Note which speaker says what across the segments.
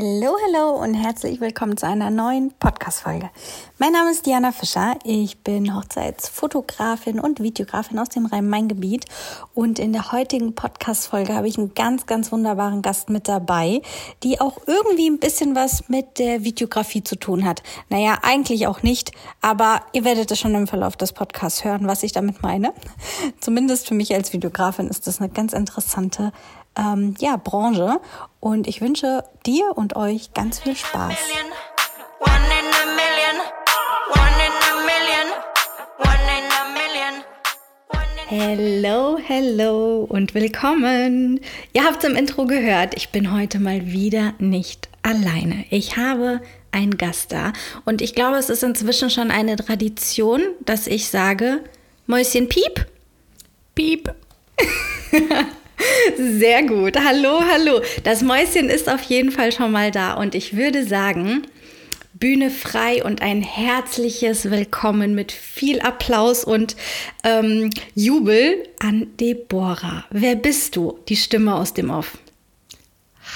Speaker 1: Hallo, hallo und herzlich willkommen zu einer neuen Podcast-Folge. Mein Name ist Diana Fischer. Ich bin Hochzeitsfotografin und Videografin aus dem Rhein-Main-Gebiet. Und in der heutigen Podcast-Folge habe ich einen ganz, ganz wunderbaren Gast mit dabei, die auch irgendwie ein bisschen was mit der Videografie zu tun hat. Naja, eigentlich auch nicht, aber ihr werdet es schon im Verlauf des Podcasts hören, was ich damit meine. Zumindest für mich als Videografin ist das eine ganz interessante ähm, ja, Branche. Und ich wünsche dir und euch ganz viel Spaß. Hello, hello und willkommen. Ihr habt es im Intro gehört, ich bin heute mal wieder nicht alleine. Ich habe einen Gast da und ich glaube, es ist inzwischen schon eine Tradition, dass ich sage, Mäuschen Piep. Piep. Sehr gut. Hallo, hallo. Das Mäuschen ist auf jeden Fall schon mal da und ich würde sagen, Bühne frei und ein herzliches Willkommen mit viel Applaus und ähm, Jubel an Deborah. Wer bist du? Die Stimme aus dem Off.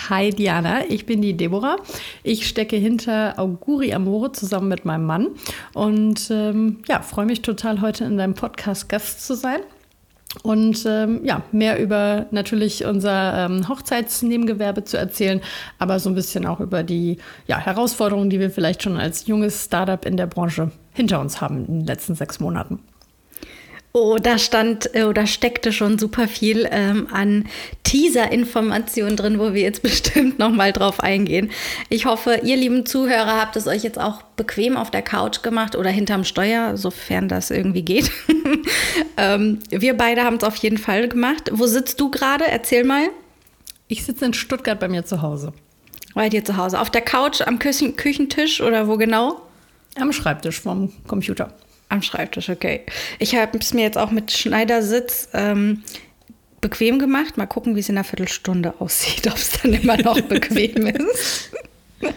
Speaker 2: Hi Diana, ich bin die Deborah. Ich stecke hinter Auguri Amore zusammen mit meinem Mann und ähm, ja, freue mich total heute in deinem Podcast Gast zu sein. Und ähm, ja, mehr über natürlich unser ähm, Hochzeitsnebengewerbe zu erzählen, aber so ein bisschen auch über die ja, Herausforderungen, die wir vielleicht schon als junges Startup in der Branche hinter uns haben in den letzten sechs Monaten.
Speaker 1: Oh, da stand äh, oder steckte schon super viel ähm, an Teaser-Informationen drin, wo wir jetzt bestimmt nochmal drauf eingehen. Ich hoffe, ihr lieben Zuhörer habt es euch jetzt auch bequem auf der Couch gemacht oder hinterm Steuer, sofern das irgendwie geht. ähm, wir beide haben es auf jeden Fall gemacht. Wo sitzt du gerade? Erzähl mal.
Speaker 2: Ich sitze in Stuttgart bei mir zu Hause.
Speaker 1: Bei dir zu Hause. Auf der Couch, am Küchen Küchentisch oder wo genau?
Speaker 2: Am Schreibtisch vom Computer.
Speaker 1: Am Schreibtisch, okay. Ich habe es mir jetzt auch mit Schneidersitz ähm, bequem gemacht. Mal gucken, wie es in einer Viertelstunde aussieht, ob es dann immer noch bequem ist.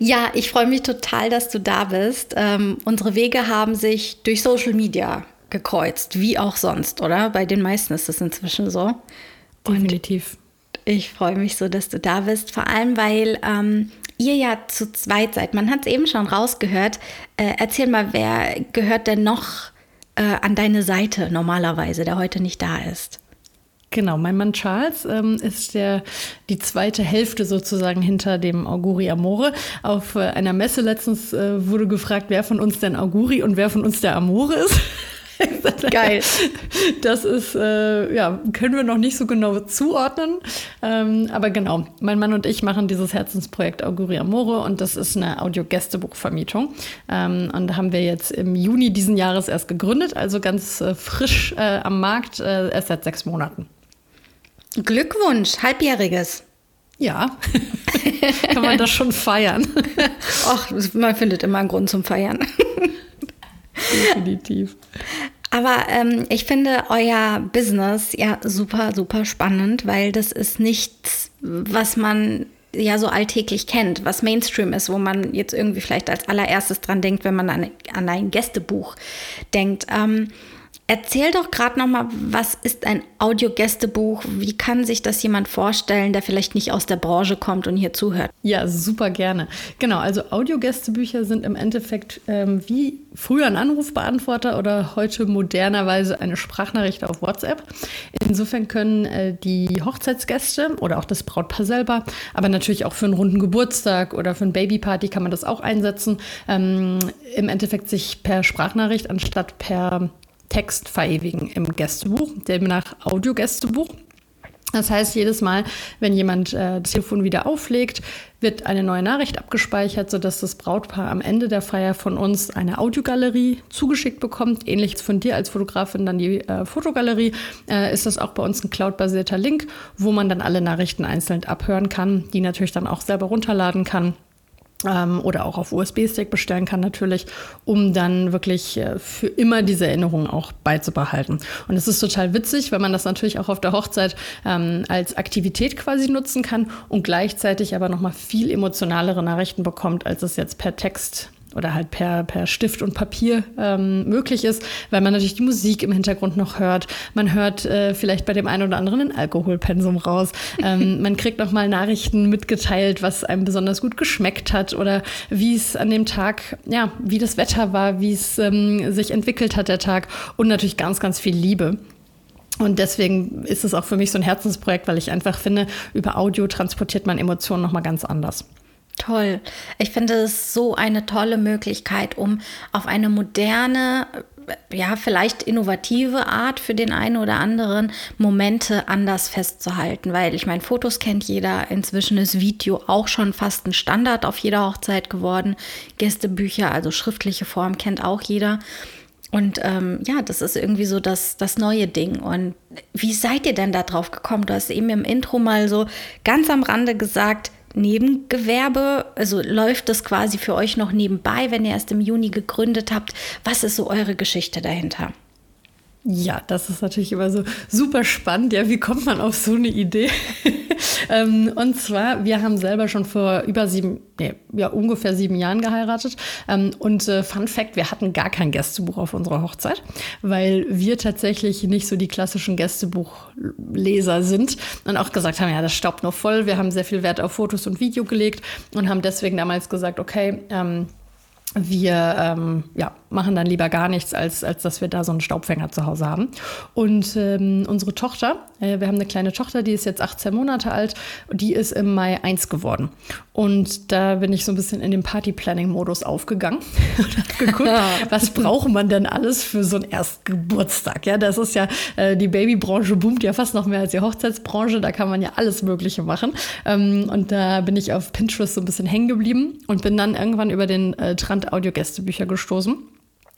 Speaker 1: Ja, ich freue mich total, dass du da bist. Ähm, unsere Wege haben sich durch Social Media gekreuzt, wie auch sonst, oder? Bei den meisten ist das inzwischen so.
Speaker 2: Definitiv.
Speaker 1: Und ich freue mich so, dass du da bist, vor allem weil ähm, ihr ja zu zweit seid. Man hat es eben schon rausgehört. Äh, erzähl mal, wer gehört denn noch äh, an deine Seite normalerweise, der heute nicht da ist?
Speaker 2: Genau, mein Mann Charles ähm, ist der, die zweite Hälfte sozusagen hinter dem Auguri Amore. Auf äh, einer Messe letztens äh, wurde gefragt, wer von uns denn Auguri und wer von uns der Amore ist. Geil. Das ist, äh, ja, können wir noch nicht so genau zuordnen. Ähm, aber genau, mein Mann und ich machen dieses Herzensprojekt Auguria Amore und das ist eine Audio-Gästebuchvermietung. Ähm, und haben wir jetzt im Juni diesen Jahres erst gegründet, also ganz äh, frisch äh, am Markt, äh, erst seit sechs Monaten.
Speaker 1: Glückwunsch, halbjähriges.
Speaker 2: Ja, kann man das schon feiern.
Speaker 1: Ach, man findet immer einen Grund zum Feiern.
Speaker 2: Definitiv.
Speaker 1: Aber ähm, ich finde euer Business ja super, super spannend, weil das ist nichts, was man ja so alltäglich kennt, was Mainstream ist, wo man jetzt irgendwie vielleicht als allererstes dran denkt, wenn man an, an ein Gästebuch denkt. Ähm, Erzähl doch gerade noch mal, was ist ein Audiogästebuch? Wie kann sich das jemand vorstellen, der vielleicht nicht aus der Branche kommt und hier zuhört?
Speaker 2: Ja, super gerne. Genau, also Audiogästebücher sind im Endeffekt ähm, wie früher ein Anrufbeantworter oder heute modernerweise eine Sprachnachricht auf WhatsApp. Insofern können äh, die Hochzeitsgäste oder auch das Brautpaar selber, aber natürlich auch für einen runden Geburtstag oder für eine Babyparty kann man das auch einsetzen, ähm, im Endeffekt sich per Sprachnachricht anstatt per Text verewigen im Gästebuch, demnach Audiogästebuch. Das heißt, jedes Mal, wenn jemand äh, das Telefon wieder auflegt, wird eine neue Nachricht abgespeichert, sodass das Brautpaar am Ende der Feier von uns eine Audiogalerie zugeschickt bekommt. Ähnlich von dir als Fotografin dann die äh, Fotogalerie. Äh, ist das auch bei uns ein cloudbasierter Link, wo man dann alle Nachrichten einzeln abhören kann, die natürlich dann auch selber runterladen kann ähm, oder auch auf USB-Stick bestellen kann natürlich, um dann wirklich äh, für immer diese Erinnerung auch beizubehalten. Und es ist total witzig, wenn man das natürlich auch auf der Hochzeit ähm, als Aktivität quasi nutzen kann und gleichzeitig aber nochmal viel emotionalere Nachrichten bekommt, als es jetzt per Text oder halt per, per Stift und Papier ähm, möglich ist, weil man natürlich die Musik im Hintergrund noch hört. Man hört äh, vielleicht bei dem einen oder anderen ein Alkoholpensum raus. Ähm, man kriegt noch mal Nachrichten mitgeteilt, was einem besonders gut geschmeckt hat oder wie es an dem Tag, ja, wie das Wetter war, wie es ähm, sich entwickelt hat der Tag und natürlich ganz, ganz viel Liebe. Und deswegen ist es auch für mich so ein Herzensprojekt, weil ich einfach finde, über Audio transportiert man Emotionen noch mal ganz anders.
Speaker 1: Toll. Ich finde es so eine tolle Möglichkeit, um auf eine moderne, ja, vielleicht innovative Art für den einen oder anderen Momente anders festzuhalten. Weil ich meine, Fotos kennt jeder. Inzwischen ist Video auch schon fast ein Standard auf jeder Hochzeit geworden. Gästebücher, also schriftliche Form, kennt auch jeder. Und ähm, ja, das ist irgendwie so das, das neue Ding. Und wie seid ihr denn da drauf gekommen? Du hast eben im Intro mal so ganz am Rande gesagt, Nebengewerbe? Also läuft das quasi für euch noch nebenbei, wenn ihr erst im Juni gegründet habt? Was ist so eure Geschichte dahinter?
Speaker 2: Ja, das ist natürlich immer so super spannend. Ja, wie kommt man auf so eine Idee? ähm, und zwar, wir haben selber schon vor über sieben, nee, ja, ungefähr sieben Jahren geheiratet. Ähm, und äh, Fun Fact, wir hatten gar kein Gästebuch auf unserer Hochzeit, weil wir tatsächlich nicht so die klassischen Gästebuchleser sind und auch gesagt haben, ja, das staubt nur voll. Wir haben sehr viel Wert auf Fotos und Video gelegt und haben deswegen damals gesagt, okay, ähm, wir ähm, ja, machen dann lieber gar nichts, als, als dass wir da so einen Staubfänger zu Hause haben. Und ähm, unsere Tochter, äh, wir haben eine kleine Tochter, die ist jetzt 18 Monate alt, die ist im Mai 1 geworden. Und da bin ich so ein bisschen in den Party-Planning-Modus aufgegangen und habe geguckt, was braucht man denn alles für so einen Erstgeburtstag? Ja, das ist ja, äh, die Babybranche boomt ja fast noch mehr als die Hochzeitsbranche, da kann man ja alles Mögliche machen. Ähm, und da bin ich auf Pinterest so ein bisschen hängen geblieben und bin dann irgendwann über den äh, Trend Audio-Gästebücher gestoßen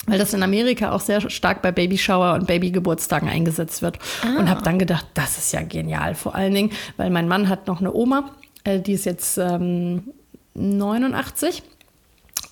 Speaker 2: weil das in Amerika auch sehr stark bei Babyshower und Babygeburtstagen eingesetzt wird. Ah. Und habe dann gedacht, das ist ja genial. Vor allen Dingen, weil mein Mann hat noch eine Oma, äh, die ist jetzt ähm, 89.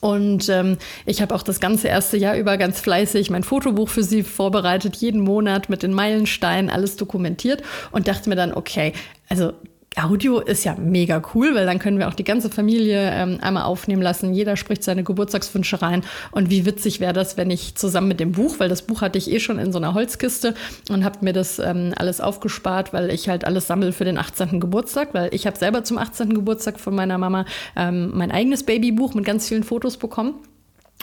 Speaker 2: Und ähm, ich habe auch das ganze erste Jahr über ganz fleißig mein Fotobuch für sie vorbereitet, jeden Monat mit den Meilensteinen, alles dokumentiert und dachte mir dann, okay, also Audio ist ja mega cool, weil dann können wir auch die ganze Familie ähm, einmal aufnehmen lassen. Jeder spricht seine Geburtstagswünsche rein. Und wie witzig wäre das, wenn ich zusammen mit dem Buch, weil das Buch hatte ich eh schon in so einer Holzkiste und habe mir das ähm, alles aufgespart, weil ich halt alles sammle für den 18. Geburtstag, weil ich habe selber zum 18. Geburtstag von meiner Mama ähm, mein eigenes Babybuch mit ganz vielen Fotos bekommen.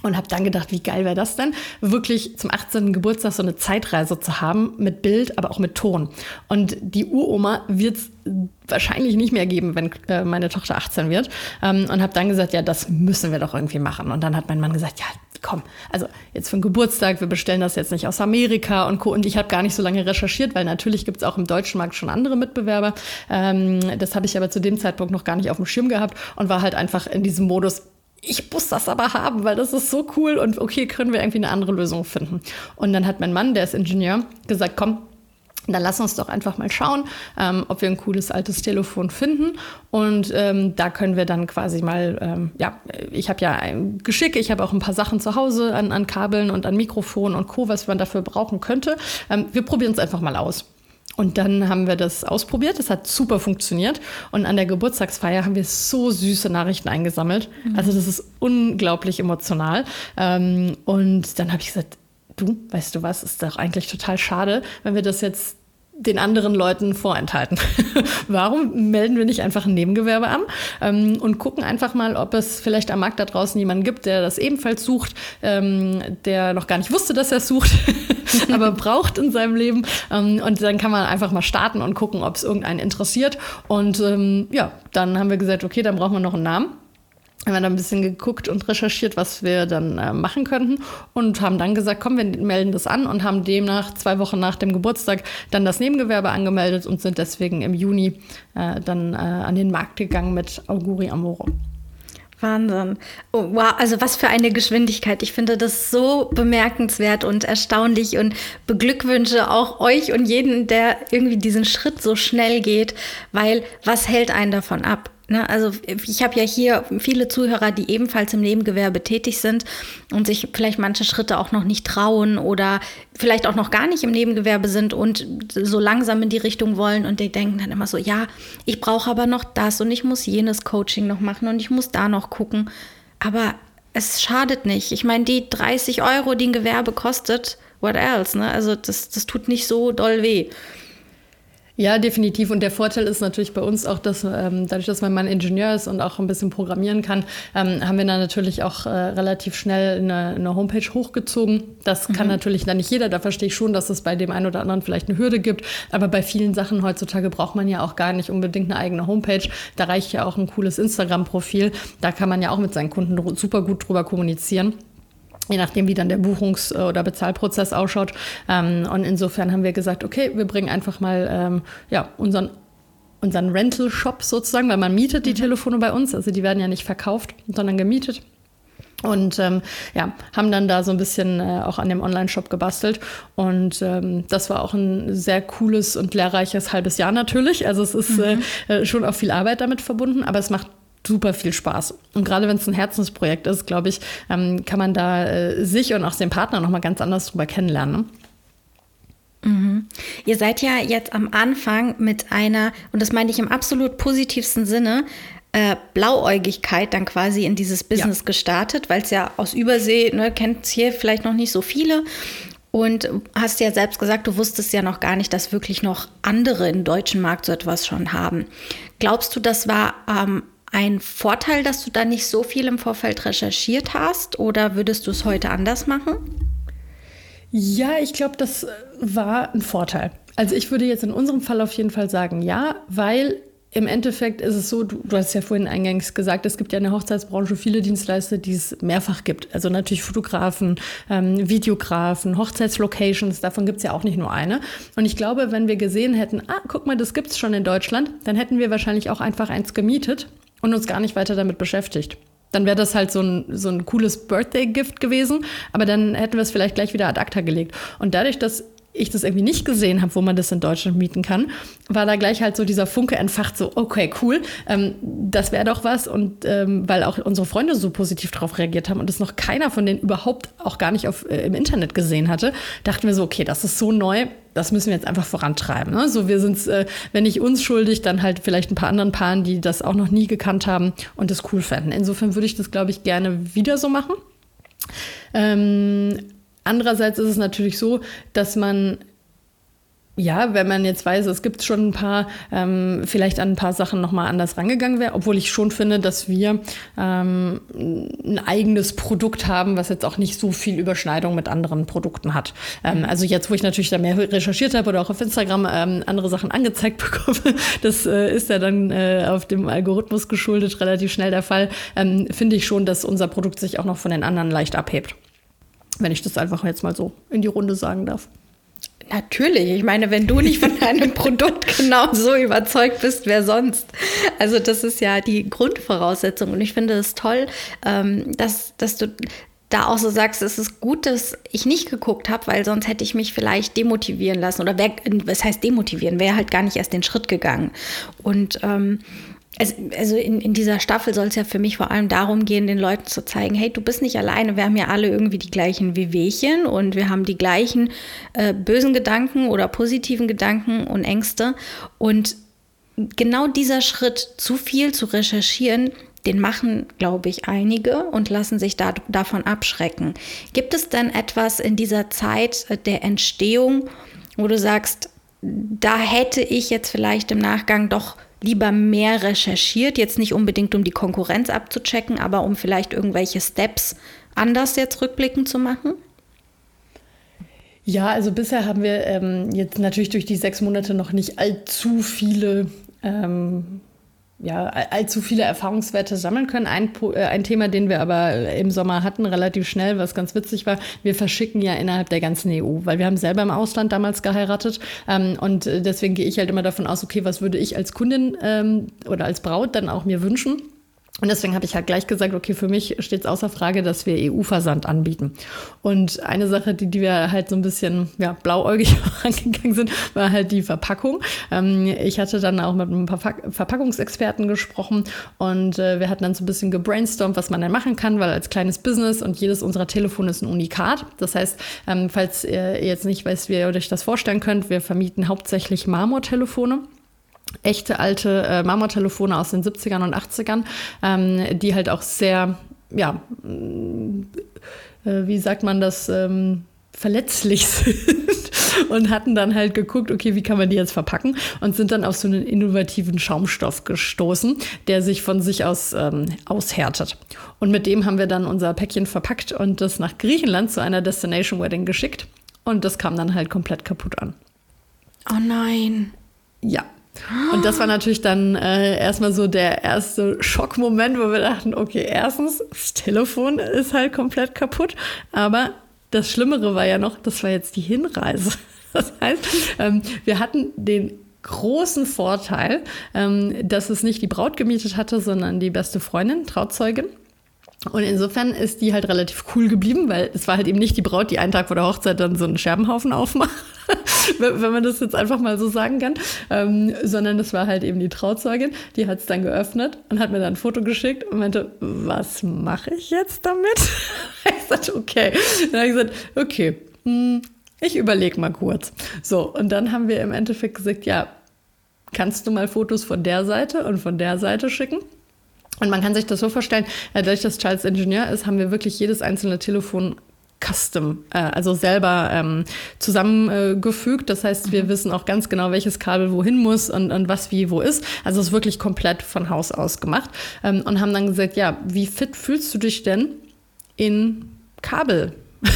Speaker 2: Und habe dann gedacht, wie geil wäre das denn, wirklich zum 18. Geburtstag so eine Zeitreise zu haben mit Bild, aber auch mit Ton. Und die Uroma wird es wahrscheinlich nicht mehr geben, wenn äh, meine Tochter 18 wird. Ähm, und habe dann gesagt, ja, das müssen wir doch irgendwie machen. Und dann hat mein Mann gesagt, ja, komm, also jetzt für den Geburtstag, wir bestellen das jetzt nicht aus Amerika und Co. Und ich habe gar nicht so lange recherchiert, weil natürlich gibt es auch im deutschen Markt schon andere Mitbewerber. Ähm, das habe ich aber zu dem Zeitpunkt noch gar nicht auf dem Schirm gehabt und war halt einfach in diesem Modus, ich muss das aber haben, weil das ist so cool und okay, können wir irgendwie eine andere Lösung finden. Und dann hat mein Mann, der ist Ingenieur, gesagt, komm, dann lass uns doch einfach mal schauen, ähm, ob wir ein cooles altes Telefon finden. Und ähm, da können wir dann quasi mal, ähm, ja, ich habe ja ein Geschick, ich habe auch ein paar Sachen zu Hause an, an Kabeln und an Mikrofon und Co., was man dafür brauchen könnte. Ähm, wir probieren es einfach mal aus. Und dann haben wir das ausprobiert. Das hat super funktioniert. Und an der Geburtstagsfeier haben wir so süße Nachrichten eingesammelt. Mhm. Also das ist unglaublich emotional. Ähm, und dann habe ich gesagt, du, weißt du was, ist doch eigentlich total schade, wenn wir das jetzt den anderen Leuten vorenthalten. Warum melden wir nicht einfach ein Nebengewerbe an ähm, und gucken einfach mal, ob es vielleicht am Markt da draußen jemanden gibt, der das ebenfalls sucht, ähm, der noch gar nicht wusste, dass er es sucht, aber braucht in seinem Leben. Ähm, und dann kann man einfach mal starten und gucken, ob es irgendeinen interessiert. Und ähm, ja, dann haben wir gesagt, okay, dann brauchen wir noch einen Namen haben wir dann ein bisschen geguckt und recherchiert, was wir dann äh, machen könnten und haben dann gesagt, komm, wir melden das an und haben demnach zwei Wochen nach dem Geburtstag dann das Nebengewerbe angemeldet und sind deswegen im Juni äh, dann äh, an den Markt gegangen mit Auguri Amore.
Speaker 1: Wahnsinn. Oh, wow, also was für eine Geschwindigkeit. Ich finde das so bemerkenswert und erstaunlich und beglückwünsche auch euch und jeden, der irgendwie diesen Schritt so schnell geht, weil was hält einen davon ab? Ne, also ich habe ja hier viele Zuhörer, die ebenfalls im Nebengewerbe tätig sind und sich vielleicht manche Schritte auch noch nicht trauen oder vielleicht auch noch gar nicht im Nebengewerbe sind und so langsam in die Richtung wollen und die denken dann immer so, ja, ich brauche aber noch das und ich muss jenes Coaching noch machen und ich muss da noch gucken. Aber es schadet nicht. Ich meine, die 30 Euro, die ein Gewerbe kostet, what else? Ne? Also das, das tut nicht so doll weh.
Speaker 2: Ja, definitiv. Und der Vorteil ist natürlich bei uns auch, dass ähm, dadurch, dass mein Mann Ingenieur ist und auch ein bisschen programmieren kann, ähm, haben wir dann natürlich auch äh, relativ schnell eine, eine, Homepage hochgezogen. Das mhm. kann natürlich dann nicht jeder. Da verstehe ich schon, dass es bei dem einen oder anderen vielleicht eine Hürde gibt. Aber bei vielen Sachen heutzutage braucht man ja auch gar nicht unbedingt eine eigene Homepage. Da reicht ja auch ein cooles Instagram-Profil. Da kann man ja auch mit seinen Kunden super gut drüber kommunizieren je nachdem, wie dann der Buchungs- oder Bezahlprozess ausschaut. Ähm, und insofern haben wir gesagt, okay, wir bringen einfach mal ähm, ja, unseren unseren Rental-Shop sozusagen, weil man mietet die mhm. Telefone bei uns, also die werden ja nicht verkauft, sondern gemietet. Und ähm, ja, haben dann da so ein bisschen äh, auch an dem Online-Shop gebastelt. Und ähm, das war auch ein sehr cooles und lehrreiches halbes Jahr natürlich. Also es ist mhm. äh, schon auch viel Arbeit damit verbunden, aber es macht super viel Spaß. Und gerade wenn es ein Herzensprojekt ist, glaube ich, ähm, kann man da äh, sich und auch den Partner noch mal ganz anders drüber kennenlernen.
Speaker 1: Mhm. Ihr seid ja jetzt am Anfang mit einer, und das meine ich im absolut positivsten Sinne, äh, Blauäugigkeit dann quasi in dieses Business ja. gestartet, weil es ja aus Übersee, ne, kennt es hier vielleicht noch nicht so viele. Und hast ja selbst gesagt, du wusstest ja noch gar nicht, dass wirklich noch andere im deutschen Markt so etwas schon haben. Glaubst du, das war ähm, ein Vorteil, dass du da nicht so viel im Vorfeld recherchiert hast oder würdest du es heute anders machen?
Speaker 2: Ja, ich glaube, das war ein Vorteil. Also ich würde jetzt in unserem Fall auf jeden Fall sagen, ja, weil im Endeffekt ist es so, du, du, hast ja vorhin eingangs gesagt, es gibt ja in der Hochzeitsbranche viele Dienstleister, die es mehrfach gibt. Also natürlich Fotografen, ähm, Videografen, Hochzeitslocations, davon gibt es ja auch nicht nur eine. Und ich glaube, wenn wir gesehen hätten, ah, guck mal, das gibt es schon in Deutschland, dann hätten wir wahrscheinlich auch einfach eins gemietet und uns gar nicht weiter damit beschäftigt. Dann wäre das halt so ein, so ein cooles Birthday-Gift gewesen, aber dann hätten wir es vielleicht gleich wieder ad acta gelegt. Und dadurch, dass ich das irgendwie nicht gesehen habe, wo man das in Deutschland mieten kann, war da gleich halt so dieser Funke entfacht, so, okay, cool, ähm, das wäre doch was. Und ähm, weil auch unsere Freunde so positiv darauf reagiert haben und das noch keiner von denen überhaupt auch gar nicht auf, äh, im Internet gesehen hatte, dachten wir so, okay, das ist so neu, das müssen wir jetzt einfach vorantreiben. Ne? So, wir sind, äh, wenn nicht uns schuldig, dann halt vielleicht ein paar anderen Paaren, die das auch noch nie gekannt haben und das cool fänden. Insofern würde ich das, glaube ich, gerne wieder so machen. Ähm, Andererseits ist es natürlich so, dass man ja, wenn man jetzt weiß, es gibt schon ein paar, ähm, vielleicht an ein paar Sachen nochmal anders rangegangen wäre, obwohl ich schon finde, dass wir ähm, ein eigenes Produkt haben, was jetzt auch nicht so viel Überschneidung mit anderen Produkten hat. Ähm, also jetzt, wo ich natürlich da mehr recherchiert habe oder auch auf Instagram ähm, andere Sachen angezeigt bekomme, das äh, ist ja dann äh, auf dem Algorithmus geschuldet relativ schnell der Fall, ähm, finde ich schon, dass unser Produkt sich auch noch von den anderen leicht abhebt. Wenn ich das einfach jetzt mal so in die Runde sagen darf.
Speaker 1: Natürlich. Ich meine, wenn du nicht von deinem Produkt genau so überzeugt bist, wer sonst? Also das ist ja die Grundvoraussetzung. Und ich finde es toll, ähm, dass, dass du da auch so sagst, es ist gut, dass ich nicht geguckt habe, weil sonst hätte ich mich vielleicht demotivieren lassen. Oder wär, was heißt demotivieren? Wäre halt gar nicht erst den Schritt gegangen. Und ähm, also, also in, in dieser Staffel soll es ja für mich vor allem darum gehen, den Leuten zu zeigen, hey, du bist nicht alleine, wir haben ja alle irgendwie die gleichen Wehwehchen und wir haben die gleichen äh, bösen Gedanken oder positiven Gedanken und Ängste. Und genau dieser Schritt, zu viel zu recherchieren, den machen, glaube ich, einige und lassen sich da, davon abschrecken. Gibt es denn etwas in dieser Zeit der Entstehung, wo du sagst, da hätte ich jetzt vielleicht im Nachgang doch lieber mehr recherchiert, jetzt nicht unbedingt um die Konkurrenz abzuchecken, aber um vielleicht irgendwelche Steps anders jetzt rückblickend zu machen?
Speaker 2: Ja, also bisher haben wir ähm, jetzt natürlich durch die sechs Monate noch nicht allzu viele ähm, ja, allzu viele Erfahrungswerte sammeln können. Ein, äh, ein Thema, den wir aber im Sommer hatten, relativ schnell, was ganz witzig war, wir verschicken ja innerhalb der ganzen EU, weil wir haben selber im Ausland damals geheiratet ähm, und deswegen gehe ich halt immer davon aus, okay, was würde ich als Kundin ähm, oder als Braut dann auch mir wünschen? Und deswegen habe ich halt gleich gesagt, okay, für mich steht es außer Frage, dass wir EU-Versand anbieten. Und eine Sache, die, die wir halt so ein bisschen ja, blauäugig angegangen sind, war halt die Verpackung. Ähm, ich hatte dann auch mit ein paar Verpackungsexperten gesprochen und äh, wir hatten dann so ein bisschen gebrainstormt, was man denn machen kann, weil als kleines Business und jedes unserer Telefone ist ein Unikat. Das heißt, ähm, falls ihr jetzt nicht weißt, wie ihr euch das vorstellen könnt, wir vermieten hauptsächlich Marmortelefone echte alte äh, Marmortelefone aus den 70ern und 80ern, ähm, die halt auch sehr ja, äh, wie sagt man das, ähm, verletzlich sind und hatten dann halt geguckt, okay, wie kann man die jetzt verpacken und sind dann auf so einen innovativen Schaumstoff gestoßen, der sich von sich aus ähm, aushärtet. Und mit dem haben wir dann unser Päckchen verpackt und das nach Griechenland zu einer Destination Wedding geschickt und das kam dann halt komplett kaputt an.
Speaker 1: Oh nein.
Speaker 2: Ja, und das war natürlich dann äh, erstmal so der erste Schockmoment, wo wir dachten, okay, erstens, das Telefon ist halt komplett kaputt, aber das Schlimmere war ja noch, das war jetzt die Hinreise. Das heißt, ähm, wir hatten den großen Vorteil, ähm, dass es nicht die Braut gemietet hatte, sondern die beste Freundin, Trauzeugin. Und insofern ist die halt relativ cool geblieben, weil es war halt eben nicht die Braut, die einen Tag vor der Hochzeit dann so einen Scherbenhaufen aufmacht, wenn man das jetzt einfach mal so sagen kann, ähm, sondern es war halt eben die Trauzeugin, die hat es dann geöffnet und hat mir dann ein Foto geschickt und meinte, was mache ich jetzt damit? ich sagte, okay. Dann habe ich gesagt, okay, hm, ich überlege mal kurz. So, und dann haben wir im Endeffekt gesagt, ja, kannst du mal Fotos von der Seite und von der Seite schicken? Und man kann sich das so vorstellen, äh, dadurch, dass Charles Ingenieur ist, haben wir wirklich jedes einzelne Telefon custom, äh, also selber ähm, zusammengefügt. Das heißt, wir mhm. wissen auch ganz genau, welches Kabel wohin muss und, und was wie wo ist. Also es ist wirklich komplett von Haus aus gemacht. Ähm, und haben dann gesagt, ja, wie fit fühlst du dich denn in Kabel?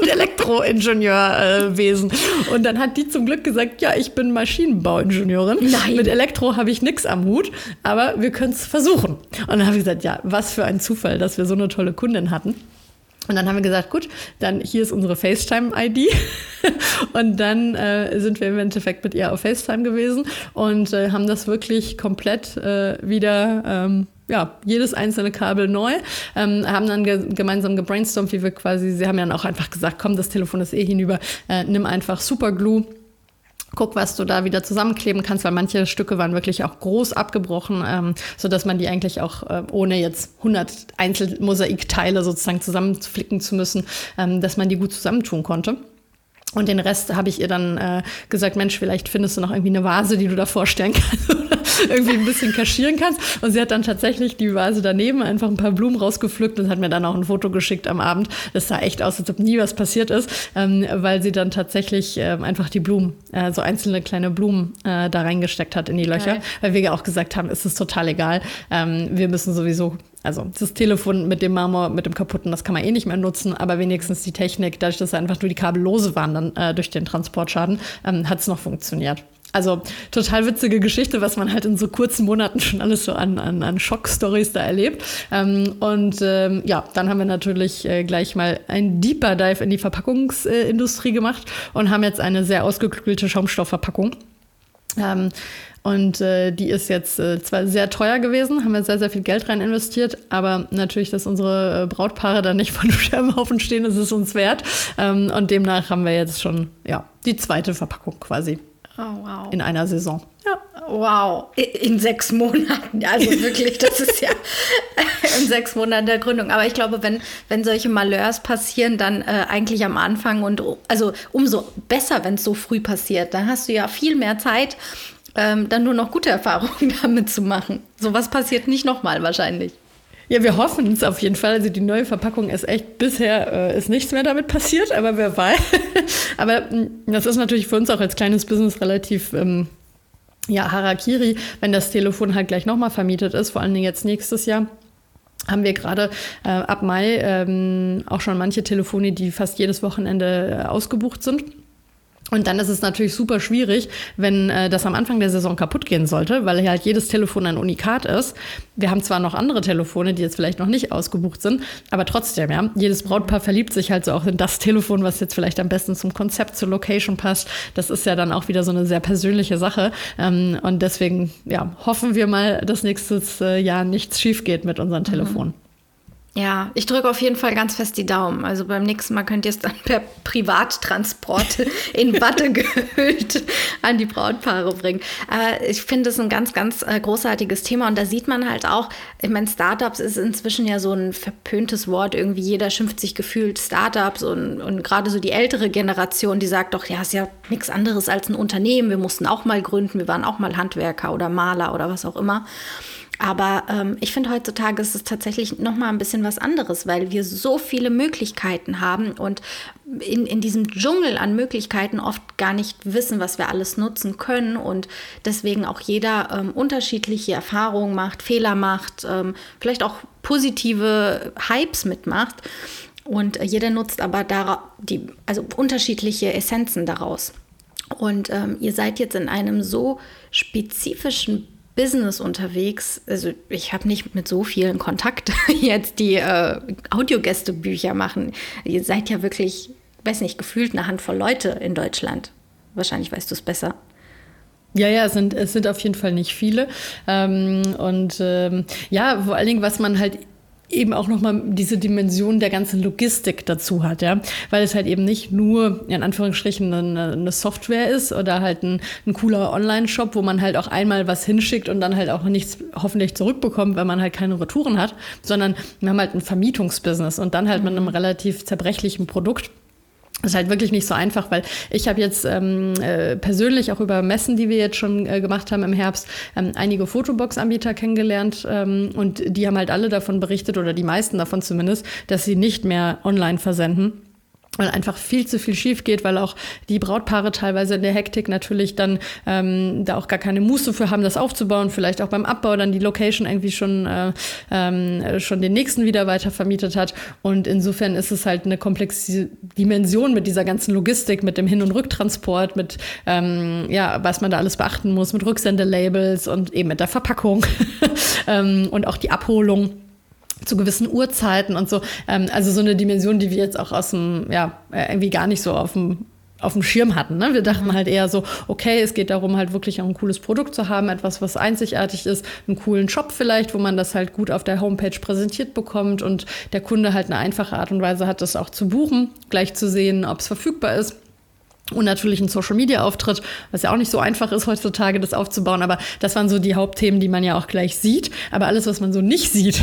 Speaker 2: und Elektroingenieurwesen. Äh, und dann hat die zum Glück gesagt, ja, ich bin Maschinenbauingenieurin. Nein. Mit Elektro habe ich nichts am Hut, aber wir können es versuchen. Und dann habe ich gesagt, ja, was für ein Zufall, dass wir so eine tolle Kundin hatten. Und dann haben wir gesagt, gut, dann hier ist unsere FaceTime-ID. und dann äh, sind wir im Endeffekt mit ihr auf FaceTime gewesen und äh, haben das wirklich komplett äh, wieder ähm, ja, jedes einzelne Kabel neu, ähm, haben dann ge gemeinsam gebrainstormt, wie wir quasi, sie haben ja auch einfach gesagt, komm, das Telefon ist eh hinüber, äh, nimm einfach Superglue. Guck, was du da wieder zusammenkleben kannst, weil manche Stücke waren wirklich auch groß abgebrochen, ähm, so dass man die eigentlich auch äh, ohne jetzt 100 Einzelmosaikteile sozusagen zusammenflicken zu müssen, ähm, dass man die gut zusammentun konnte. Und den Rest habe ich ihr dann äh, gesagt, Mensch, vielleicht findest du noch irgendwie eine Vase, die du da vorstellen kannst oder irgendwie ein bisschen kaschieren kannst. Und sie hat dann tatsächlich die Vase daneben einfach ein paar Blumen rausgepflückt und hat mir dann auch ein Foto geschickt am Abend. Das sah echt aus, als ob nie was passiert ist, ähm, weil sie dann tatsächlich äh, einfach die Blumen, äh, so einzelne kleine Blumen äh, da reingesteckt hat in die Löcher, Geil. weil wir ja auch gesagt haben, es ist total egal. Ähm, wir müssen sowieso also das Telefon mit dem Marmor, mit dem kaputten, das kann man eh nicht mehr nutzen, aber wenigstens die Technik, dadurch, dass einfach nur die Kabel lose waren dann äh, durch den Transportschaden, ähm, hat es noch funktioniert. Also total witzige Geschichte, was man halt in so kurzen Monaten schon alles so an, an, an Schockstories da erlebt. Ähm, und ähm, ja, dann haben wir natürlich äh, gleich mal ein Deeper Dive in die Verpackungsindustrie gemacht und haben jetzt eine sehr ausgeklügelte Schaumstoffverpackung. Ähm, und äh, die ist jetzt äh, zwar sehr teuer gewesen, haben wir sehr, sehr viel Geld rein investiert, aber natürlich, dass unsere äh, Brautpaare da nicht von dem Scherbenhaufen stehen, ist es uns wert. Ähm, und demnach haben wir jetzt schon ja, die zweite Verpackung quasi. Oh, wow. In einer Saison.
Speaker 1: Ja. Wow, in sechs Monaten. Also wirklich, das ist ja in sechs Monaten der Gründung. Aber ich glaube, wenn, wenn solche Malheurs passieren, dann äh, eigentlich am Anfang und also umso besser, wenn es so früh passiert. Dann hast du ja viel mehr Zeit, ähm, dann nur noch gute Erfahrungen damit zu machen. Sowas passiert nicht nochmal wahrscheinlich.
Speaker 2: Ja, wir hoffen es auf jeden Fall. Also die neue Verpackung ist echt, bisher äh, ist nichts mehr damit passiert, aber wer weiß. aber hm, das ist natürlich für uns auch als kleines Business relativ ähm, ja, Harakiri, wenn das Telefon halt gleich nochmal vermietet ist, vor allen Dingen jetzt nächstes Jahr haben wir gerade äh, ab Mai ähm, auch schon manche Telefone, die fast jedes Wochenende äh, ausgebucht sind. Und dann ist es natürlich super schwierig, wenn äh, das am Anfang der Saison kaputt gehen sollte, weil halt jedes Telefon ein Unikat ist. Wir haben zwar noch andere Telefone, die jetzt vielleicht noch nicht ausgebucht sind, aber trotzdem, ja, jedes Brautpaar verliebt sich halt so auch in das Telefon, was jetzt vielleicht am besten zum Konzept, zur Location passt. Das ist ja dann auch wieder so eine sehr persönliche Sache. Ähm, und deswegen, ja, hoffen wir mal, dass nächstes äh, Jahr nichts schief geht mit unseren Telefonen. Mhm.
Speaker 1: Ja, ich drücke auf jeden Fall ganz fest die Daumen. Also beim nächsten Mal könnt ihr es dann per Privattransport in Watte gehüllt an die Brautpaare bringen. Aber ich finde es ein ganz, ganz äh, großartiges Thema und da sieht man halt auch, ich meine, Startups ist inzwischen ja so ein verpöntes Wort. Irgendwie jeder schimpft sich gefühlt Startups und, und gerade so die ältere Generation, die sagt doch, ja, ist ja nichts anderes als ein Unternehmen. Wir mussten auch mal gründen, wir waren auch mal Handwerker oder Maler oder was auch immer. Aber ähm, ich finde, heutzutage ist es tatsächlich noch mal ein bisschen was anderes, weil wir so viele Möglichkeiten haben und in, in diesem Dschungel an Möglichkeiten oft gar nicht wissen, was wir alles nutzen können und deswegen auch jeder ähm, unterschiedliche Erfahrungen macht, Fehler macht, ähm, vielleicht auch positive Hypes mitmacht. Und jeder nutzt aber da die, also unterschiedliche Essenzen daraus. Und ähm, ihr seid jetzt in einem so spezifischen Business unterwegs. Also ich habe nicht mit so vielen Kontakt jetzt, die äh, Audiogästebücher machen. Ihr seid ja wirklich, weiß nicht, gefühlt eine Handvoll Leute in Deutschland. Wahrscheinlich weißt du es besser.
Speaker 2: Ja, ja, es sind, es sind auf jeden Fall nicht viele. Ähm, und ähm, ja, vor allen Dingen, was man halt eben auch nochmal diese Dimension der ganzen Logistik dazu hat, ja. Weil es halt eben nicht nur in Anführungsstrichen eine, eine Software ist oder halt ein, ein cooler Online-Shop, wo man halt auch einmal was hinschickt und dann halt auch nichts hoffentlich zurückbekommt, weil man halt keine Retouren hat, sondern wir haben halt ein Vermietungsbusiness und dann halt mit einem relativ zerbrechlichen Produkt. Das ist halt wirklich nicht so einfach, weil ich habe jetzt ähm, äh, persönlich auch über Messen, die wir jetzt schon äh, gemacht haben im Herbst, ähm, einige Fotobox-Anbieter kennengelernt ähm, und die haben halt alle davon berichtet oder die meisten davon zumindest, dass sie nicht mehr online versenden weil einfach viel zu viel schief geht, weil auch die Brautpaare teilweise in der Hektik natürlich dann ähm, da auch gar keine Muße für haben, das aufzubauen, vielleicht auch beim Abbau dann die Location irgendwie schon, äh, ähm, schon den nächsten wieder weiter vermietet hat. Und insofern ist es halt eine komplexe Dimension mit dieser ganzen Logistik, mit dem Hin- und Rücktransport, mit ähm, ja, was man da alles beachten muss, mit Rücksendelabels und eben mit der Verpackung ähm, und auch die Abholung zu gewissen Uhrzeiten und so. Ähm, also so eine Dimension, die wir jetzt auch aus dem, ja, äh, irgendwie gar nicht so auf dem auf dem Schirm hatten. Ne? Wir dachten mhm. halt eher so, okay, es geht darum, halt wirklich auch ein cooles Produkt zu haben, etwas, was einzigartig ist, einen coolen Shop vielleicht, wo man das halt gut auf der Homepage präsentiert bekommt und der Kunde halt eine einfache Art und Weise hat, das auch zu buchen, gleich zu sehen, ob es verfügbar ist. Und natürlich ein Social-Media-Auftritt, was ja auch nicht so einfach ist heutzutage, das aufzubauen. Aber das waren so die Hauptthemen, die man ja auch gleich sieht. Aber alles, was man so nicht sieht,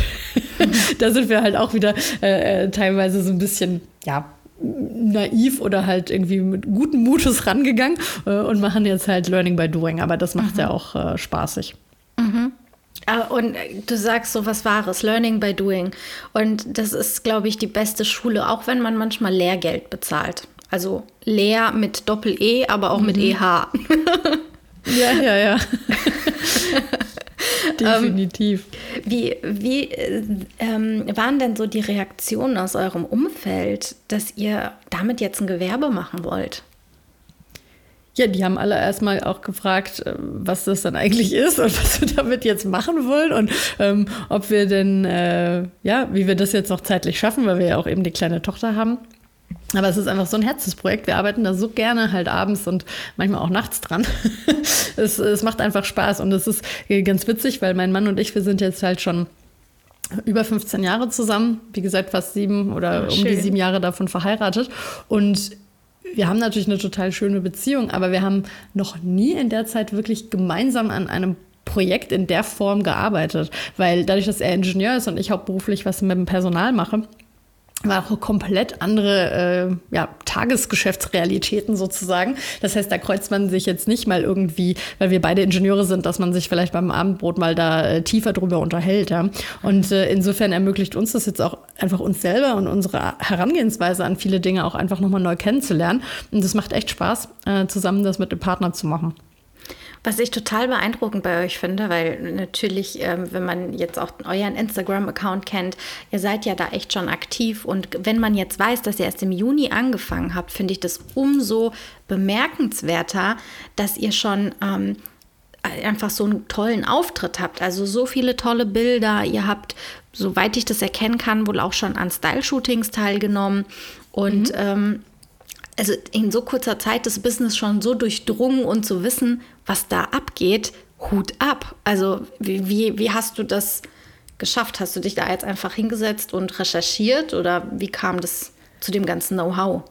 Speaker 2: da sind wir halt auch wieder äh, äh, teilweise so ein bisschen, ja, naiv oder halt irgendwie mit gutem Mutes rangegangen äh, und machen jetzt halt Learning by Doing. Aber das macht mhm. ja auch äh, spaßig.
Speaker 1: Mhm. Ah, und du sagst so was Wahres, Learning by Doing. Und das ist, glaube ich, die beste Schule, auch wenn man manchmal Lehrgeld bezahlt. Also leer mit Doppel-E, aber auch mhm. mit EH.
Speaker 2: ja, ja, ja. Definitiv.
Speaker 1: Ähm, wie wie ähm, waren denn so die Reaktionen aus eurem Umfeld, dass ihr damit jetzt ein Gewerbe machen wollt?
Speaker 2: Ja, die haben alle erstmal auch gefragt, äh, was das dann eigentlich ist und was wir damit jetzt machen wollen und ähm, ob wir denn, äh, ja, wie wir das jetzt noch zeitlich schaffen, weil wir ja auch eben die kleine Tochter haben. Aber es ist einfach so ein Herzensprojekt. Wir arbeiten da so gerne halt abends und manchmal auch nachts dran. es, es macht einfach Spaß und es ist ganz witzig, weil mein Mann und ich, wir sind jetzt halt schon über 15 Jahre zusammen. Wie gesagt, fast sieben oder oh, um die sieben Jahre davon verheiratet. Und wir haben natürlich eine total schöne Beziehung, aber wir haben noch nie in der Zeit wirklich gemeinsam an einem Projekt in der Form gearbeitet. Weil dadurch, dass er Ingenieur ist und ich hauptberuflich was mit dem Personal mache, war auch komplett andere äh, ja, Tagesgeschäftsrealitäten sozusagen. Das heißt, da kreuzt man sich jetzt nicht mal irgendwie, weil wir beide Ingenieure sind, dass man sich vielleicht beim Abendbrot mal da äh, tiefer drüber unterhält. Ja? Und äh, insofern ermöglicht uns das jetzt auch einfach uns selber und unsere Herangehensweise an viele Dinge auch einfach nochmal neu kennenzulernen. Und es macht echt Spaß, äh, zusammen das mit dem Partner zu machen.
Speaker 1: Was ich total beeindruckend bei euch finde, weil natürlich, ähm, wenn man jetzt auch euren Instagram-Account kennt, ihr seid ja da echt schon aktiv. Und wenn man jetzt weiß, dass ihr erst im Juni angefangen habt, finde ich das umso bemerkenswerter, dass ihr schon ähm, einfach so einen tollen Auftritt habt. Also so viele tolle Bilder. Ihr habt, soweit ich das erkennen kann, wohl auch schon an Style-Shootings teilgenommen. Und mhm. ähm, also in so kurzer Zeit das Business schon so durchdrungen und zu wissen, was da abgeht, Hut ab. Also wie, wie, wie hast du das geschafft? Hast du dich da jetzt einfach hingesetzt und recherchiert oder wie kam das zu dem ganzen Know-how?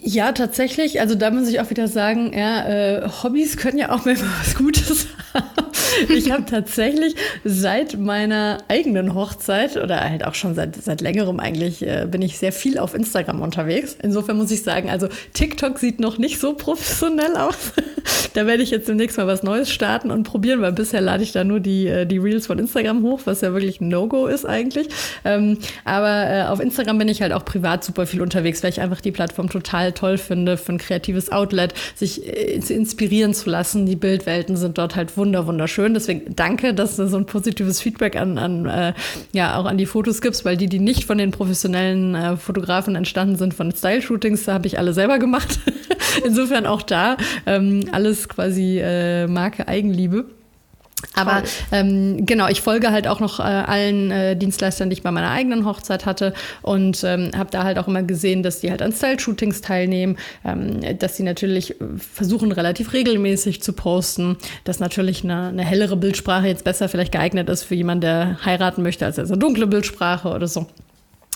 Speaker 2: Ja, tatsächlich. Also da muss ich auch wieder sagen, ja, äh, Hobbys können ja auch mal was Gutes haben. Ich habe tatsächlich seit meiner eigenen Hochzeit oder halt auch schon seit, seit längerem eigentlich äh, bin ich sehr viel auf Instagram unterwegs. Insofern muss ich sagen, also TikTok sieht noch nicht so professionell aus. da werde ich jetzt demnächst mal was Neues starten und probieren, weil bisher lade ich da nur die, äh, die Reels von Instagram hoch, was ja wirklich ein No-Go ist eigentlich. Ähm, aber äh, auf Instagram bin ich halt auch privat super viel unterwegs, weil ich einfach die Plattform total toll finde für ein kreatives Outlet, sich äh, inspirieren zu lassen. Die Bildwelten sind dort halt wunder, wunderschön. Deswegen danke, dass du so ein positives Feedback an, an äh, ja, auch an die Fotos gibst, weil die, die nicht von den professionellen äh, Fotografen entstanden sind, von Style-Shootings, habe ich alle selber gemacht. Insofern auch da ähm, alles quasi äh, Marke Eigenliebe. Aber ähm, genau, ich folge halt auch noch äh, allen äh, Dienstleistern, die ich bei meiner eigenen Hochzeit hatte und ähm, habe da halt auch immer gesehen, dass die halt an Style-Shootings teilnehmen, ähm, dass sie natürlich versuchen, relativ regelmäßig zu posten, dass natürlich eine, eine, hellere Bildsprache jetzt besser vielleicht geeignet ist für jemanden, der heiraten möchte, als also dunkle Bildsprache oder so.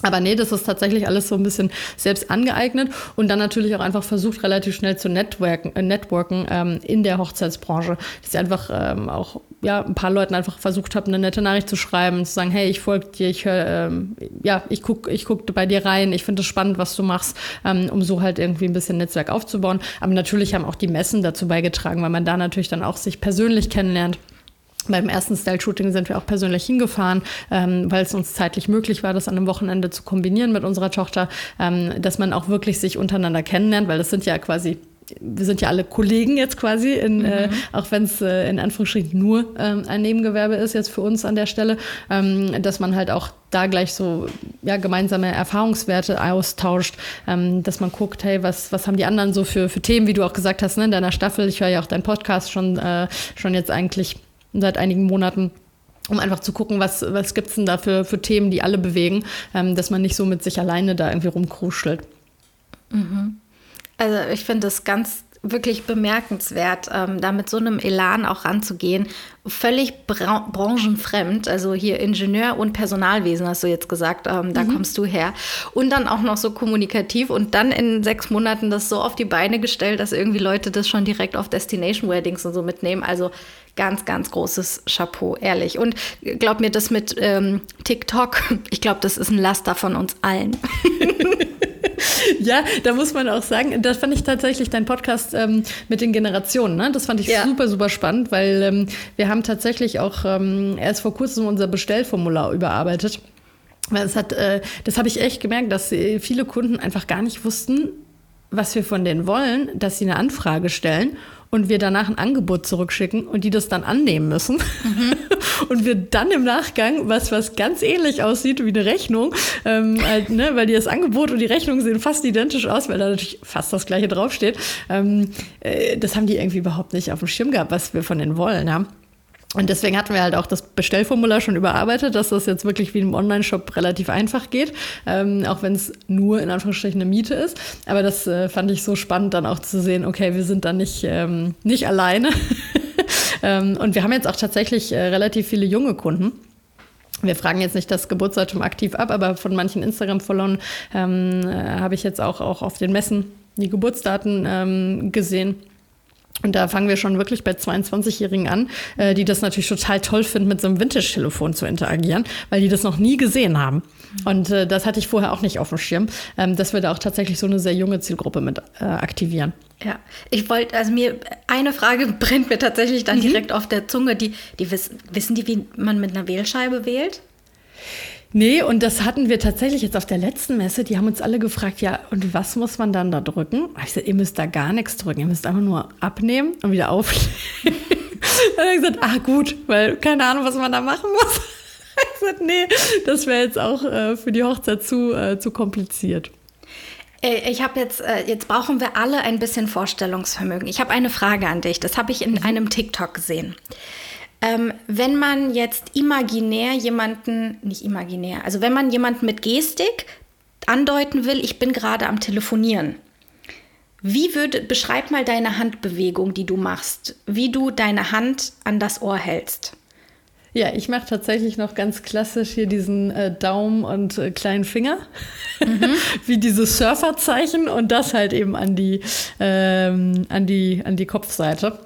Speaker 2: Aber nee, das ist tatsächlich alles so ein bisschen selbst angeeignet und dann natürlich auch einfach versucht, relativ schnell zu networken, äh, networken ähm, in der Hochzeitsbranche. Dass ich einfach ähm, auch ja, ein paar Leuten einfach versucht habe, eine nette Nachricht zu schreiben, zu sagen, hey, ich folge dir, ich höre, ähm, ja, ich gucke ich guck bei dir rein, ich finde es spannend, was du machst, ähm, um so halt irgendwie ein bisschen Netzwerk aufzubauen. Aber natürlich haben auch die Messen dazu beigetragen, weil man da natürlich dann auch sich persönlich kennenlernt. Beim ersten Style-Shooting sind wir auch persönlich hingefahren, ähm, weil es uns zeitlich möglich war, das an einem Wochenende zu kombinieren mit unserer Tochter, ähm, dass man auch wirklich sich untereinander kennenlernt, weil das sind ja quasi wir sind ja alle Kollegen jetzt quasi, in, mhm. äh, auch wenn es äh, in Anführungsstrichen nur ähm, ein Nebengewerbe ist jetzt für uns an der Stelle, ähm, dass man halt auch da gleich so ja, gemeinsame Erfahrungswerte austauscht, ähm, dass man guckt, hey, was, was haben die anderen so für, für Themen, wie du auch gesagt hast, ne, in deiner Staffel. Ich höre ja auch deinen Podcast schon, äh, schon jetzt eigentlich seit einigen Monaten um einfach zu gucken, was, was gibt es denn da für, für Themen, die alle bewegen, ähm, dass man nicht so mit sich alleine da irgendwie rumkruschelt.
Speaker 1: Mhm. Also ich finde das ganz wirklich bemerkenswert, ähm, da mit so einem Elan auch ranzugehen. Völlig bra branchenfremd, also hier Ingenieur und Personalwesen hast du jetzt gesagt, ähm, da mhm. kommst du her. Und dann auch noch so kommunikativ und dann in sechs Monaten das so auf die Beine gestellt, dass irgendwie Leute das schon direkt auf Destination Weddings und so mitnehmen. Also ganz, ganz großes Chapeau, ehrlich. Und glaub mir, das mit ähm, TikTok, ich glaube, das ist ein Laster von uns allen.
Speaker 2: ja, da muss man auch sagen, das fand ich tatsächlich dein Podcast ähm, mit den Generationen. Ne? Das fand ich ja. super, super spannend, weil ähm, wir haben tatsächlich auch ähm, erst vor kurzem unser Bestellformular überarbeitet. Das, hat, äh, das habe ich echt gemerkt, dass viele Kunden einfach gar nicht wussten, was wir von denen wollen, dass sie eine Anfrage stellen und wir danach ein Angebot zurückschicken und die das dann annehmen müssen. Mhm. und wir dann im Nachgang, was, was ganz ähnlich aussieht wie eine Rechnung, ähm, halt, ne, weil die das Angebot und die Rechnung sehen fast identisch aus, weil da natürlich fast das gleiche draufsteht. Ähm, äh, das haben die irgendwie überhaupt nicht auf dem Schirm gehabt, was wir von denen wollen. Ja? Und deswegen hatten wir halt auch das Bestellformular schon überarbeitet, dass das jetzt wirklich wie im Online-Shop relativ einfach geht, ähm, auch wenn es nur in Anführungsstrichen eine Miete ist. Aber das äh, fand ich so spannend, dann auch zu sehen, okay, wir sind da nicht, ähm, nicht alleine. ähm, und wir haben jetzt auch tatsächlich äh, relativ viele junge Kunden. Wir fragen jetzt nicht das Geburtsdatum aktiv ab, aber von manchen Instagram-Followern ähm, äh, habe ich jetzt auch, auch auf den Messen die Geburtsdaten ähm, gesehen. Und da fangen wir schon wirklich bei 22-Jährigen an, äh, die das natürlich total toll finden, mit so einem Vintage-Telefon zu interagieren, weil die das noch nie gesehen haben. Und äh, das hatte ich vorher auch nicht auf dem Schirm, ähm, dass wir da auch tatsächlich so eine sehr junge Zielgruppe mit äh, aktivieren.
Speaker 1: Ja, ich wollte, also mir, eine Frage brennt mir tatsächlich dann mhm. direkt auf der Zunge. Die, die wissen, wissen die, wie man mit einer Wählscheibe wählt?
Speaker 2: Nee, und das hatten wir tatsächlich jetzt auf der letzten Messe. Die haben uns alle gefragt, ja, und was muss man dann da drücken? Ich gesagt, ihr müsst da gar nichts drücken. Ihr müsst einfach nur abnehmen und wieder auflegen. dann habe ich gesagt, ah gut, weil keine Ahnung, was man da machen muss. ich gesagt, nee, das wäre jetzt auch äh, für die Hochzeit zu, äh, zu kompliziert.
Speaker 1: Äh, ich habe jetzt, äh, jetzt brauchen wir alle ein bisschen Vorstellungsvermögen. Ich habe eine Frage an dich. Das habe ich in einem TikTok gesehen. Ähm, wenn man jetzt imaginär jemanden, nicht imaginär, also wenn man jemanden mit Gestik andeuten will, ich bin gerade am Telefonieren. Wie würde, beschreib mal deine Handbewegung, die du machst, wie du deine Hand an das Ohr hältst.
Speaker 2: Ja, ich mache tatsächlich noch ganz klassisch hier diesen äh, Daumen und äh, kleinen Finger, mhm. wie diese Surferzeichen und das halt eben an die, ähm, an die, an die Kopfseite.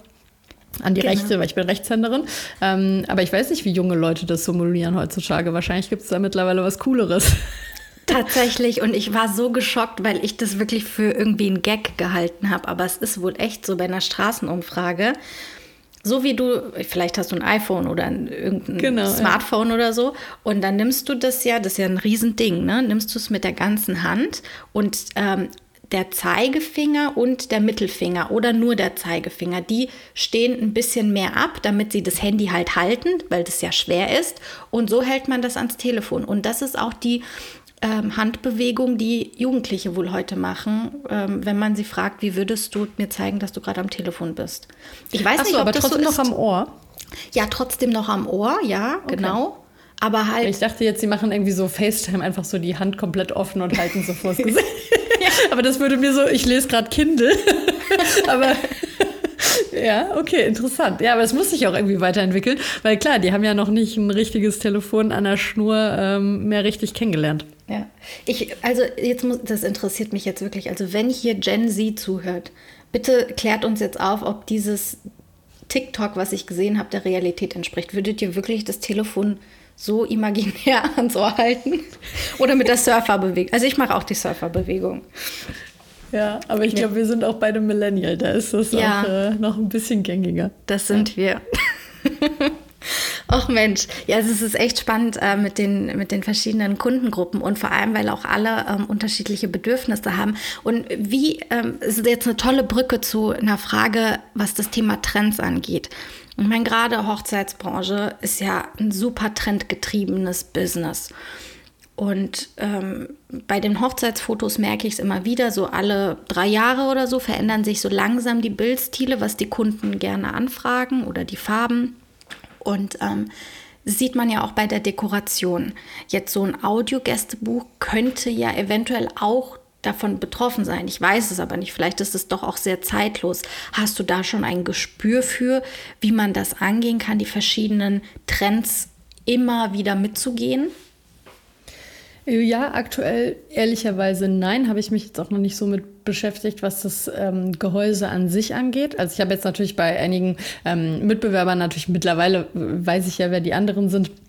Speaker 2: An die genau. Rechte, weil ich bin Rechtshänderin. Ähm, aber ich weiß nicht, wie junge Leute das simulieren heutzutage. Wahrscheinlich gibt es da mittlerweile was Cooleres.
Speaker 1: Tatsächlich, und ich war so geschockt, weil ich das wirklich für irgendwie einen Gag gehalten habe. Aber es ist wohl echt so bei einer Straßenumfrage. So wie du, vielleicht hast du ein iPhone oder ein, irgendein genau, Smartphone ja. oder so. Und dann nimmst du das ja, das ist ja ein Riesending, ne? Nimmst du es mit der ganzen Hand und ähm, der Zeigefinger und der Mittelfinger oder nur der Zeigefinger, die stehen ein bisschen mehr ab, damit sie das Handy halt halten, weil das ja schwer ist. Und so hält man das ans Telefon. Und das ist auch die ähm, Handbewegung, die Jugendliche wohl heute machen, ähm, wenn man sie fragt, wie würdest du mir zeigen, dass du gerade am Telefon bist.
Speaker 2: Ich weiß Ach nicht, so, ob aber das trotzdem so noch am Ohr.
Speaker 1: Ja, trotzdem noch am Ohr, ja, okay. genau. Aber halt.
Speaker 2: Ich dachte jetzt, sie machen irgendwie so FaceTime, einfach so die Hand komplett offen und halten so vors Gesicht. Aber das würde mir so, ich lese gerade Kindle. aber ja, okay, interessant. Ja, aber es muss sich auch irgendwie weiterentwickeln, weil klar, die haben ja noch nicht ein richtiges Telefon an der Schnur ähm, mehr richtig kennengelernt.
Speaker 1: Ja, ich, also jetzt muss, das interessiert mich jetzt wirklich. Also wenn hier Gen Z zuhört, bitte klärt uns jetzt auf, ob dieses TikTok, was ich gesehen habe, der Realität entspricht. Würdet ihr wirklich das Telefon so imaginär ans Ohr halten? Oder mit der Surferbewegung? Also ich mache auch die Surferbewegung.
Speaker 2: Ja, aber ich glaube, wir sind auch beide Millennial. Da ist das ja. auch äh, noch ein bisschen gängiger.
Speaker 1: Das sind wir. Ach Mensch, ja, es ist echt spannend äh, mit, den, mit den verschiedenen Kundengruppen und vor allem, weil auch alle ähm, unterschiedliche Bedürfnisse haben. Und wie ähm, ist jetzt eine tolle Brücke zu einer Frage, was das Thema Trends angeht. Ich meine, gerade Hochzeitsbranche ist ja ein super trendgetriebenes Business. Und ähm, bei den Hochzeitsfotos merke ich es immer wieder, so alle drei Jahre oder so verändern sich so langsam die Bildstile, was die Kunden gerne anfragen oder die Farben. Und ähm, sieht man ja auch bei der Dekoration. Jetzt so ein Audiogästebuch könnte ja eventuell auch davon betroffen sein. Ich weiß es aber nicht. Vielleicht ist es doch auch sehr zeitlos. Hast du da schon ein Gespür für, wie man das angehen kann, die verschiedenen Trends immer wieder mitzugehen?
Speaker 2: Ja, aktuell ehrlicherweise nein, habe ich mich jetzt auch noch nicht so mit beschäftigt, was das ähm, Gehäuse an sich angeht. Also ich habe jetzt natürlich bei einigen ähm, Mitbewerbern natürlich mittlerweile weiß ich ja, wer die anderen sind, äh,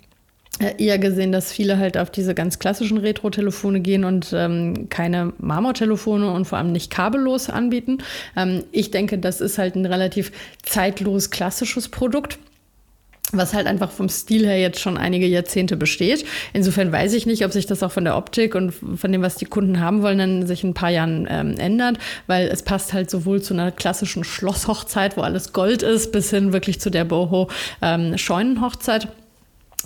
Speaker 2: eher gesehen, dass viele halt auf diese ganz klassischen Retro-Telefone gehen und ähm, keine Marmortelefone und vor allem nicht kabellos anbieten. Ähm, ich denke, das ist halt ein relativ zeitlos klassisches Produkt was halt einfach vom Stil her jetzt schon einige Jahrzehnte besteht. Insofern weiß ich nicht, ob sich das auch von der Optik und von dem, was die Kunden haben wollen, dann sich in ein paar Jahren ähm, ändert, weil es passt halt sowohl zu einer klassischen Schlosshochzeit, wo alles Gold ist, bis hin wirklich zu der Boho-Scheunenhochzeit. Ähm,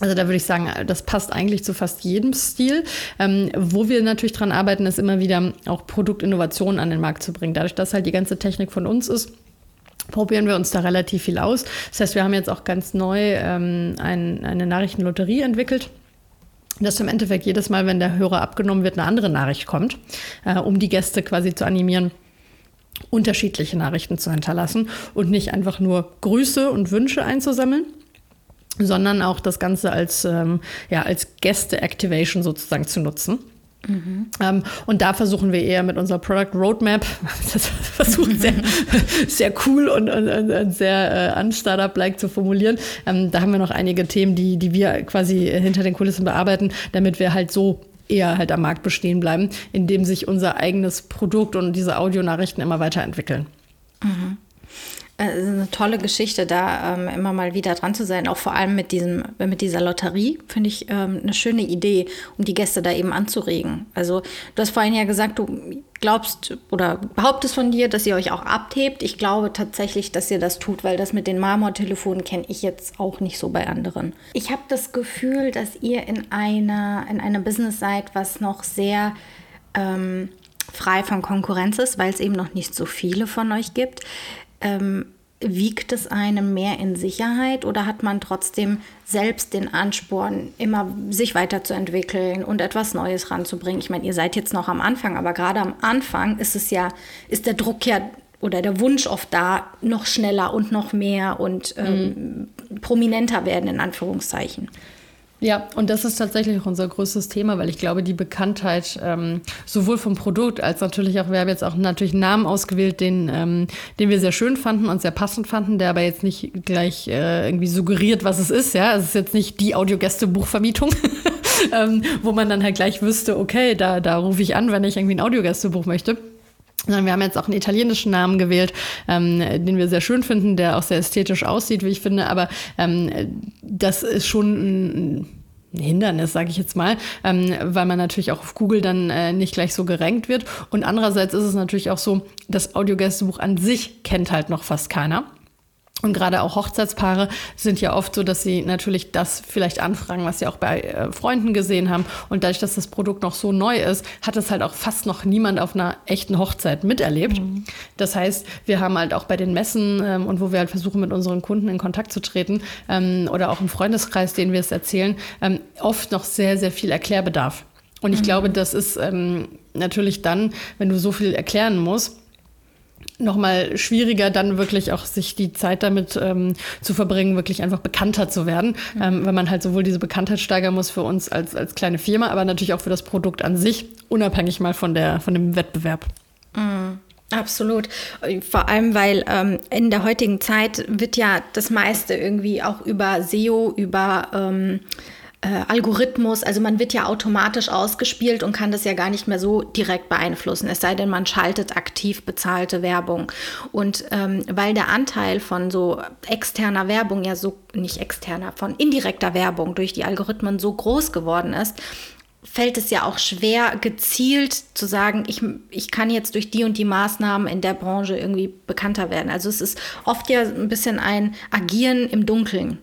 Speaker 2: also da würde ich sagen, das passt eigentlich zu fast jedem Stil. Ähm, wo wir natürlich dran arbeiten, ist immer wieder auch Produktinnovationen an den Markt zu bringen. Dadurch, dass halt die ganze Technik von uns ist, probieren wir uns da relativ viel aus. Das heißt, wir haben jetzt auch ganz neu ähm, ein, eine Nachrichtenlotterie entwickelt dass im Endeffekt jedes Mal, wenn der Hörer abgenommen wird, eine andere Nachricht kommt, äh, um die Gäste quasi zu animieren, unterschiedliche Nachrichten zu hinterlassen und nicht einfach nur Grüße und Wünsche einzusammeln, sondern auch das Ganze als, ähm, ja, als Gäste-Activation sozusagen zu nutzen. Mhm. Ähm, und da versuchen wir eher mit unserer Product Roadmap, das versuchen sehr, sehr cool und, und, und sehr äh, un-Startup-like zu formulieren. Ähm, da haben wir noch einige Themen, die, die wir quasi hinter den Kulissen bearbeiten, damit wir halt so eher halt am Markt bestehen bleiben, indem sich unser eigenes Produkt und diese Audionachrichten immer weiterentwickeln.
Speaker 1: Mhm. Äh, es ist eine tolle Geschichte, da ähm, immer mal wieder dran zu sein. Auch vor allem mit, diesem, mit dieser Lotterie finde ich ähm, eine schöne Idee, um die Gäste da eben anzuregen. Also du hast vorhin ja gesagt, du glaubst oder behauptest von dir, dass ihr euch auch abhebt. Ich glaube tatsächlich, dass ihr das tut, weil das mit den Marmortelefonen kenne ich jetzt auch nicht so bei anderen. Ich habe das Gefühl, dass ihr in einer, in einer Business seid, was noch sehr... Ähm, frei von Konkurrenz ist, weil es eben noch nicht so viele von euch gibt ähm, wiegt es einem mehr in Sicherheit oder hat man trotzdem selbst den Ansporn, immer sich weiterzuentwickeln und etwas Neues ranzubringen? Ich meine, ihr seid jetzt noch am Anfang, aber gerade am Anfang ist es ja, ist der Druck ja oder der Wunsch oft da, noch schneller und noch mehr und ähm, mhm. prominenter werden, in Anführungszeichen.
Speaker 2: Ja, und das ist tatsächlich auch unser größtes Thema, weil ich glaube, die Bekanntheit ähm, sowohl vom Produkt als natürlich auch, wir haben jetzt auch natürlich einen Namen ausgewählt, den, ähm, den wir sehr schön fanden und sehr passend fanden, der aber jetzt nicht gleich äh, irgendwie suggeriert, was es ist. Ja, es ist jetzt nicht die Audiogäste-Buchvermietung. ähm, wo man dann halt gleich wüsste, okay, da, da rufe ich an, wenn ich irgendwie ein Audiogästebuch möchte. Sondern wir haben jetzt auch einen italienischen Namen gewählt, ähm, den wir sehr schön finden, der auch sehr ästhetisch aussieht, wie ich finde. Aber ähm, das ist schon ein Hindernis, sage ich jetzt mal, ähm, weil man natürlich auch auf Google dann äh, nicht gleich so gerankt wird. Und andererseits ist es natürlich auch so, das Audiogästebuch an sich kennt halt noch fast keiner. Und gerade auch Hochzeitspaare sind ja oft so, dass sie natürlich das vielleicht anfragen, was sie auch bei äh, Freunden gesehen haben. Und dadurch, dass das Produkt noch so neu ist, hat es halt auch fast noch niemand auf einer echten Hochzeit miterlebt. Mhm. Das heißt, wir haben halt auch bei den Messen ähm, und wo wir halt versuchen, mit unseren Kunden in Kontakt zu treten ähm, oder auch im Freundeskreis, denen wir es erzählen, ähm, oft noch sehr, sehr viel Erklärbedarf. Und ich mhm. glaube, das ist ähm, natürlich dann, wenn du so viel erklären musst, nochmal schwieriger, dann wirklich auch sich die Zeit damit ähm, zu verbringen, wirklich einfach bekannter zu werden, mhm. ähm, weil man halt sowohl diese Bekanntheit steigern muss für uns als, als kleine Firma, aber natürlich auch für das Produkt an sich, unabhängig mal von, der, von dem Wettbewerb.
Speaker 1: Mhm. Absolut. Vor allem, weil ähm, in der heutigen Zeit wird ja das meiste irgendwie auch über SEO, über ähm, äh, Algorithmus, also man wird ja automatisch ausgespielt und kann das ja gar nicht mehr so direkt beeinflussen, es sei denn, man schaltet aktiv bezahlte Werbung. Und ähm, weil der Anteil von so externer Werbung ja so, nicht externer, von indirekter Werbung durch die Algorithmen so groß geworden ist, fällt es ja auch schwer, gezielt zu sagen, ich, ich kann jetzt durch die und die Maßnahmen in der Branche irgendwie bekannter werden. Also es ist oft ja ein bisschen ein Agieren im Dunkeln.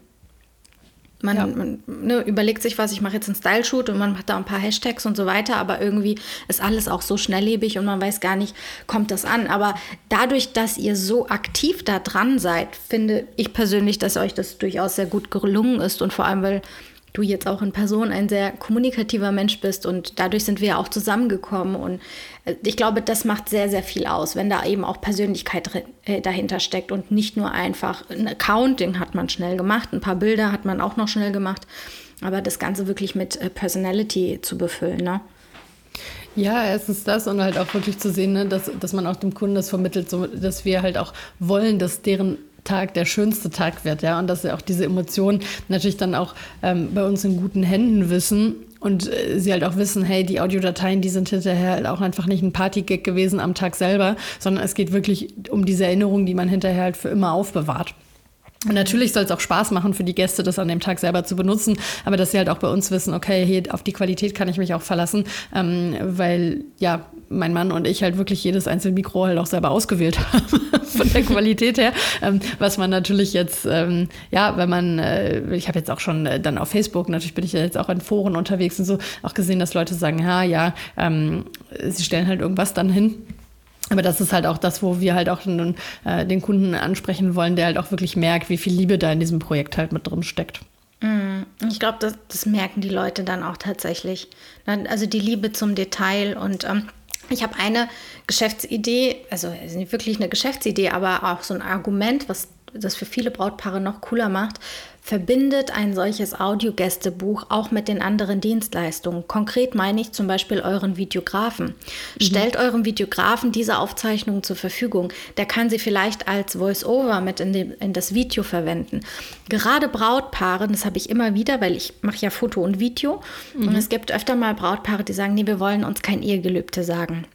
Speaker 1: Man, ja. man ne, überlegt sich was, ich mache jetzt einen Style-Shoot und man hat da ein paar Hashtags und so weiter, aber irgendwie ist alles auch so schnelllebig und man weiß gar nicht, kommt das an. Aber dadurch, dass ihr so aktiv da dran seid, finde ich persönlich, dass euch das durchaus sehr gut gelungen ist und vor allem, weil du jetzt auch in Person ein sehr kommunikativer Mensch bist und dadurch sind wir auch zusammengekommen und äh, ich glaube, das macht sehr, sehr viel aus, wenn da eben auch Persönlichkeit äh, dahinter steckt und nicht nur einfach ein Accounting hat man schnell gemacht, ein paar Bilder hat man auch noch schnell gemacht, aber das Ganze wirklich mit äh, Personality zu befüllen, ne?
Speaker 2: Ja, erstens das und halt auch wirklich zu sehen, ne, dass, dass man auch dem Kunden das vermittelt, so, dass wir halt auch wollen, dass deren Tag der schönste Tag wird, ja, und dass sie auch diese Emotionen natürlich dann auch ähm, bei uns in guten Händen wissen und äh, sie halt auch wissen, hey, die Audiodateien, die sind hinterher halt auch einfach nicht ein Partygag gewesen am Tag selber, sondern es geht wirklich um diese Erinnerung, die man hinterher halt für immer aufbewahrt. Und natürlich soll es auch Spaß machen für die Gäste, das an dem Tag selber zu benutzen, aber dass sie halt auch bei uns wissen, okay, hier auf die Qualität kann ich mich auch verlassen, ähm, weil ja, mein Mann und ich halt wirklich jedes einzelne Mikro halt auch selber ausgewählt haben von der Qualität her, ähm, was man natürlich jetzt, ähm, ja, wenn man, äh, ich habe jetzt auch schon äh, dann auf Facebook, natürlich bin ich ja jetzt auch in Foren unterwegs und so, auch gesehen, dass Leute sagen, ja, ja, ähm, sie stellen halt irgendwas dann hin aber das ist halt auch das, wo wir halt auch den, äh, den Kunden ansprechen wollen, der halt auch wirklich merkt, wie viel Liebe da in diesem Projekt halt mit drin steckt.
Speaker 1: Mm, ich glaube, das, das, merken die Leute dann auch tatsächlich. Also die Liebe zum Detail und ähm, ich habe eine Geschäftsidee, also nicht wirklich eine Geschäftsidee, aber auch so ein Argument, was das für viele Brautpaare noch cooler macht, verbindet ein solches Audiogästebuch auch mit den anderen Dienstleistungen. Konkret meine ich zum Beispiel euren Videografen. Mhm. Stellt eurem Videografen diese Aufzeichnungen zur Verfügung. Der kann sie vielleicht als Voice-Over mit in, die, in das Video verwenden. Gerade Brautpaare, das habe ich immer wieder, weil ich mache ja Foto und Video. Mhm. Und es gibt öfter mal Brautpaare, die sagen, nee, wir wollen uns kein Ehegelübde sagen.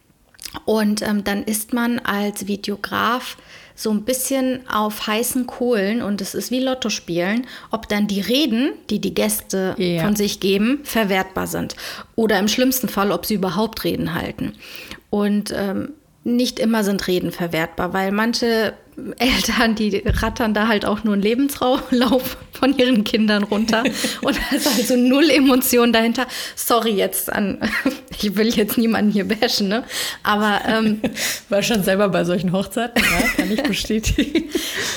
Speaker 1: Und ähm, dann ist man als Videograf so ein bisschen auf heißen Kohlen und es ist wie Lotto spielen, ob dann die Reden, die die Gäste ja. von sich geben, verwertbar sind. Oder im schlimmsten Fall, ob sie überhaupt Reden halten. Und ähm, nicht immer sind Reden verwertbar, weil manche Eltern, die rattern da halt auch nur einen Lebenslauf von ihren Kindern runter und da ist also null Emotion dahinter. Sorry jetzt an, ich will jetzt niemanden hier bashen, ne? Aber ähm,
Speaker 2: war schon selber bei solchen Hochzeiten, ja, kann ich bestätigen.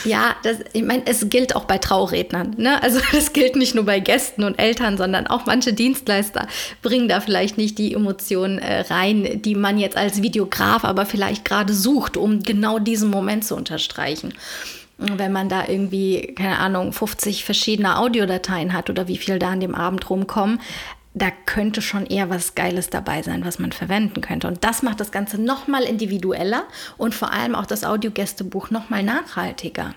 Speaker 1: ja, das, ich meine, es gilt auch bei Traurednern, ne? Also das gilt nicht nur bei Gästen und Eltern, sondern auch manche Dienstleister bringen da vielleicht nicht die Emotionen äh, rein, die man jetzt als Videograf aber vielleicht gerade sucht, um genau diesen Moment zu unterstützen streichen. wenn man da irgendwie, keine Ahnung, 50 verschiedene Audiodateien hat oder wie viel da an dem Abend rumkommen, da könnte schon eher was Geiles dabei sein, was man verwenden könnte. Und das macht das Ganze nochmal individueller und vor allem auch das Audiogästebuch nochmal nachhaltiger.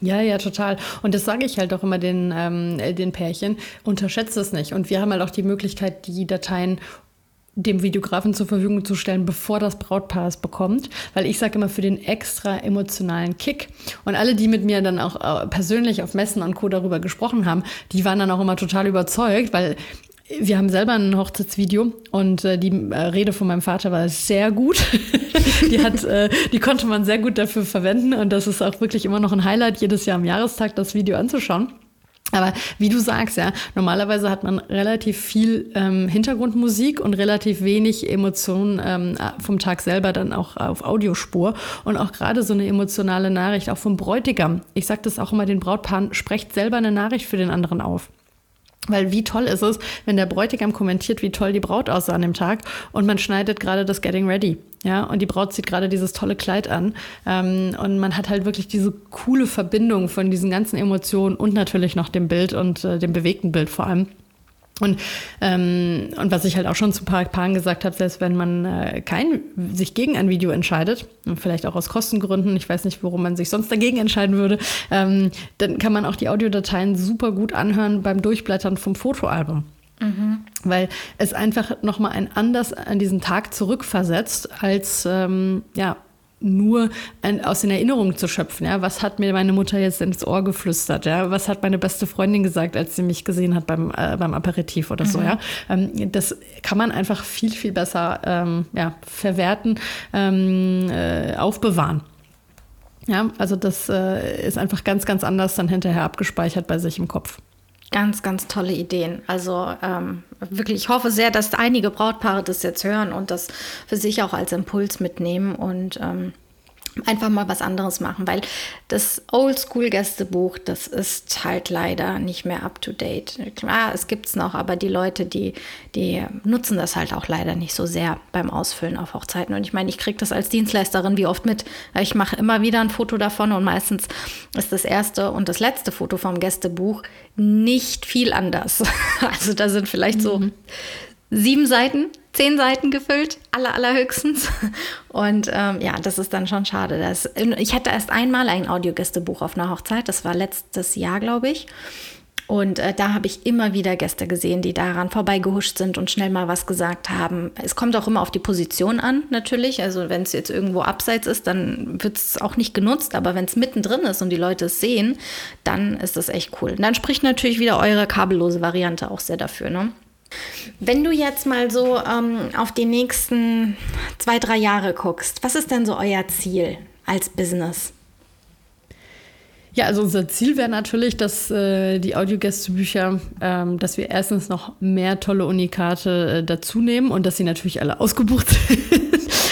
Speaker 2: Ja, ja, total. Und das sage ich halt auch immer den, ähm, den Pärchen. Unterschätzt es nicht. Und wir haben halt auch die Möglichkeit, die Dateien dem Videografen zur Verfügung zu stellen, bevor das Brautpaar es bekommt. Weil ich sage immer für den extra emotionalen Kick. Und alle, die mit mir dann auch äh, persönlich auf Messen und Co. darüber gesprochen haben, die waren dann auch immer total überzeugt, weil wir haben selber ein Hochzeitsvideo und äh, die äh, Rede von meinem Vater war sehr gut. die, hat, äh, die konnte man sehr gut dafür verwenden und das ist auch wirklich immer noch ein Highlight, jedes Jahr am Jahrestag das Video anzuschauen. Aber wie du sagst, ja, normalerweise hat man relativ viel ähm, Hintergrundmusik und relativ wenig Emotionen ähm, vom Tag selber dann auch auf Audiospur. Und auch gerade so eine emotionale Nachricht, auch vom Bräutigam. Ich sage das auch immer den Brautpaaren, sprecht selber eine Nachricht für den anderen auf. Weil wie toll ist es, wenn der Bräutigam kommentiert, wie toll die Braut aussah an dem Tag und man schneidet gerade das Getting Ready. Ja, und die Braut zieht gerade dieses tolle Kleid an. Ähm, und man hat halt wirklich diese coole Verbindung von diesen ganzen Emotionen und natürlich noch dem Bild und äh, dem bewegten Bild vor allem. Und, ähm, und was ich halt auch schon zu paar Paaren gesagt habe, selbst wenn man äh, kein, sich gegen ein Video entscheidet, vielleicht auch aus Kostengründen, ich weiß nicht, warum man sich sonst dagegen entscheiden würde, ähm, dann kann man auch die Audiodateien super gut anhören beim Durchblättern vom Fotoalbum. Mhm. Weil es einfach nochmal ein anders an diesen Tag zurückversetzt, als ähm, ja, nur ein, aus den Erinnerungen zu schöpfen. Ja? Was hat mir meine Mutter jetzt ins Ohr geflüstert? Ja? Was hat meine beste Freundin gesagt, als sie mich gesehen hat beim, äh, beim Aperitif oder mhm. so? Ja? Ähm, das kann man einfach viel, viel besser ähm, ja, verwerten, ähm, äh, aufbewahren. Ja, also das äh, ist einfach ganz, ganz anders dann hinterher abgespeichert bei sich im Kopf.
Speaker 1: Ganz, ganz tolle Ideen. Also ähm, wirklich, ich hoffe sehr, dass einige Brautpaare das jetzt hören und das für sich auch als Impuls mitnehmen und ähm, einfach mal was anderes machen, weil das Oldschool-Gästebuch, das ist halt leider nicht mehr up-to-date. Klar, es gibt es noch, aber die Leute, die, die nutzen das halt auch leider nicht so sehr beim Ausfüllen auf Hochzeiten. Und ich meine, ich kriege das als Dienstleisterin wie oft mit. Ich mache immer wieder ein Foto davon und meistens ist das erste und das letzte Foto vom Gästebuch nicht viel anders. Also da sind vielleicht mhm. so sieben Seiten, zehn Seiten gefüllt, aller, allerhöchstens. Und ähm, ja, das ist dann schon schade. Das, ich hatte erst einmal ein Audiogästebuch auf einer Hochzeit, das war letztes Jahr, glaube ich. Und äh, da habe ich immer wieder Gäste gesehen, die daran vorbeigehuscht sind und schnell mal was gesagt haben. Es kommt auch immer auf die Position an, natürlich. Also wenn es jetzt irgendwo abseits ist, dann wird es auch nicht genutzt. Aber wenn es mittendrin ist und die Leute es sehen, dann ist das echt cool. Und dann spricht natürlich wieder eure kabellose Variante auch sehr dafür. Ne? Wenn du jetzt mal so ähm, auf die nächsten zwei, drei Jahre guckst, was ist denn so euer Ziel als Business?
Speaker 2: Ja, also unser Ziel wäre natürlich, dass äh, die Audiogästebücher, ähm, dass wir erstens noch mehr tolle Unikate äh, dazu nehmen und dass sie natürlich alle ausgebucht sind.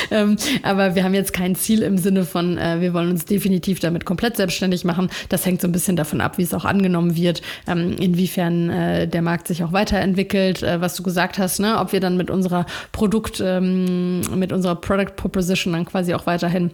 Speaker 2: ähm, aber wir haben jetzt kein Ziel im Sinne von, äh, wir wollen uns definitiv damit komplett selbstständig machen. Das hängt so ein bisschen davon ab, wie es auch angenommen wird, ähm, inwiefern äh, der Markt sich auch weiterentwickelt, äh, was du gesagt hast, ne? ob wir dann mit unserer Produkt, ähm, mit unserer Product Proposition dann quasi auch weiterhin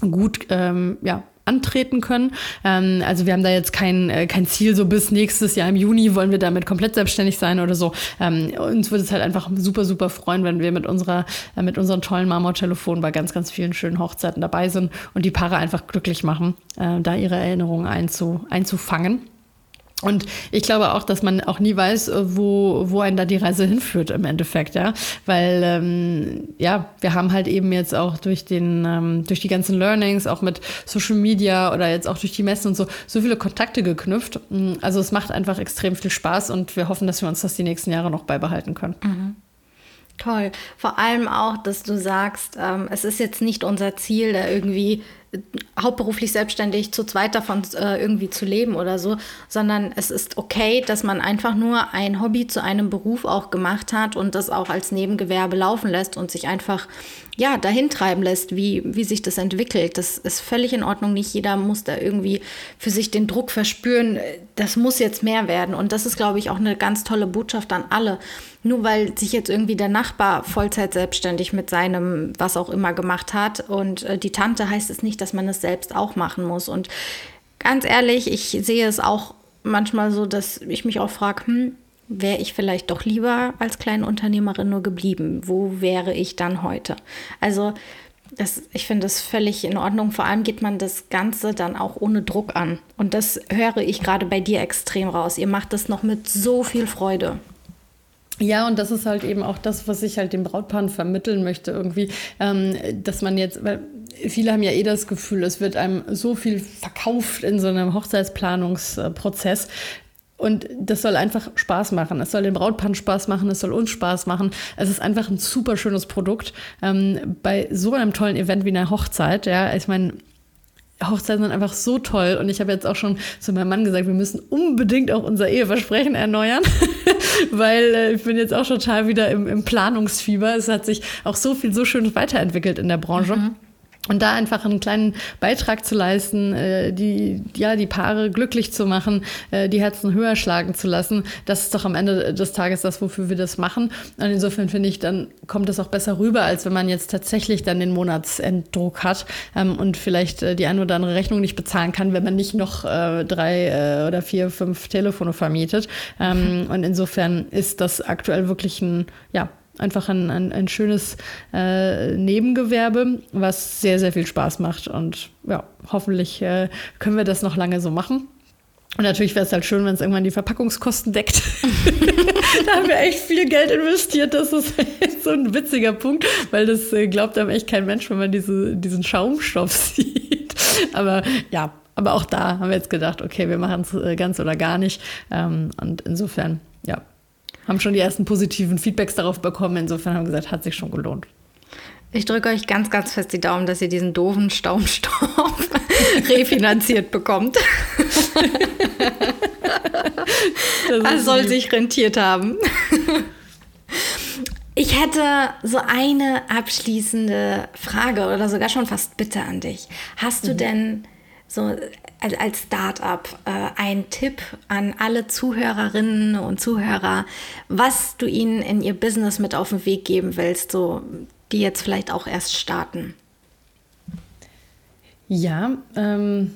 Speaker 2: gut ähm, ja, antreten können. Ähm, also wir haben da jetzt kein, äh, kein Ziel, so bis nächstes Jahr im Juni wollen wir damit komplett selbstständig sein oder so. Ähm, uns würde es halt einfach super, super freuen, wenn wir mit unserer, äh, mit unseren tollen Marmortelefonen bei ganz, ganz vielen schönen Hochzeiten dabei sind und die Paare einfach glücklich machen, äh, da ihre Erinnerungen einzu, einzufangen. Und ich glaube auch, dass man auch nie weiß, äh, wo, wo einen da die Reise hinführt im Endeffekt, ja. Weil ähm, ja, wir haben halt eben jetzt auch durch den, ähm, durch die ganzen Learnings, auch mit Social Media oder jetzt auch durch die Messen und so, so viele Kontakte geknüpft. Mm, also es macht einfach extrem viel Spaß und wir hoffen, dass wir uns das die nächsten Jahre noch beibehalten können. Mhm.
Speaker 1: Toll. Vor allem auch, dass du sagst, ähm, es ist jetzt nicht unser Ziel, da irgendwie hauptberuflich selbstständig zu zweit davon äh, irgendwie zu leben oder so, sondern es ist okay, dass man einfach nur ein Hobby zu einem Beruf auch gemacht hat und das auch als Nebengewerbe laufen lässt und sich einfach ja, dahin treiben lässt, wie, wie sich das entwickelt. Das ist völlig in Ordnung. Nicht jeder muss da irgendwie für sich den Druck verspüren, das muss jetzt mehr werden. Und das ist, glaube ich, auch eine ganz tolle Botschaft an alle. Nur weil sich jetzt irgendwie der Nachbar Vollzeit selbstständig mit seinem was auch immer gemacht hat und äh, die Tante heißt es nicht, nicht, dass man es selbst auch machen muss. Und ganz ehrlich, ich sehe es auch manchmal so, dass ich mich auch frage, hm, wäre ich vielleicht doch lieber als kleine Unternehmerin nur geblieben? Wo wäre ich dann heute? Also das, ich finde das völlig in Ordnung. Vor allem geht man das Ganze dann auch ohne Druck an. Und das höre ich gerade bei dir extrem raus. Ihr macht das noch mit so viel Freude.
Speaker 2: Ja, und das ist halt eben auch das, was ich halt dem Brautpaaren vermitteln möchte, irgendwie, ähm, dass man jetzt, weil viele haben ja eh das Gefühl, es wird einem so viel verkauft in so einem Hochzeitsplanungsprozess. Und das soll einfach Spaß machen. Es soll den Brautpaaren Spaß machen, es soll uns Spaß machen. Es ist einfach ein super schönes Produkt. Ähm, bei so einem tollen Event wie einer Hochzeit, ja, ich meine, Hochzeiten sind einfach so toll. Und ich habe jetzt auch schon zu meinem Mann gesagt, wir müssen unbedingt auch unser Eheversprechen erneuern, weil äh, ich bin jetzt auch total wieder im, im, Planungsfieber. Es hat sich auch so viel so schön weiterentwickelt in der Branche. Mhm. Und da einfach einen kleinen Beitrag zu leisten, äh, die, ja, die Paare glücklich zu machen, äh, die Herzen höher schlagen zu lassen, das ist doch am Ende des Tages das, wofür wir das machen. Und insofern finde ich, dann kommt das auch besser rüber, als wenn man jetzt tatsächlich dann den Monatsenddruck hat ähm, und vielleicht äh, die eine oder andere Rechnung nicht bezahlen kann, wenn man nicht noch äh, drei äh, oder vier, fünf Telefone vermietet. Ähm, und insofern ist das aktuell wirklich ein, ja, einfach ein, ein, ein schönes äh, Nebengewerbe, was sehr, sehr viel Spaß macht. Und ja, hoffentlich äh, können wir das noch lange so machen. Und natürlich wäre es halt schön, wenn es irgendwann die Verpackungskosten deckt. da haben wir echt viel Geld investiert. Das ist so ein witziger Punkt, weil das äh, glaubt einem echt kein Mensch, wenn man diese, diesen Schaumstoff sieht. Aber ja, aber auch da haben wir jetzt gedacht, okay, wir machen es äh, ganz oder gar nicht. Ähm, und insofern, ja, haben schon die ersten positiven Feedbacks darauf bekommen. Insofern haben wir gesagt, hat sich schon gelohnt.
Speaker 1: Ich drücke euch ganz, ganz fest die Daumen, dass ihr diesen doofen Staumstoff refinanziert bekommt. das soll sich rentiert haben. Ich hätte so eine abschließende Frage oder sogar schon fast Bitte an dich. Hast du mhm. denn so als Startup äh, ein Tipp an alle Zuhörerinnen und Zuhörer, was du ihnen in ihr Business mit auf den Weg geben willst, so die jetzt vielleicht auch erst starten?
Speaker 2: Ja, ähm,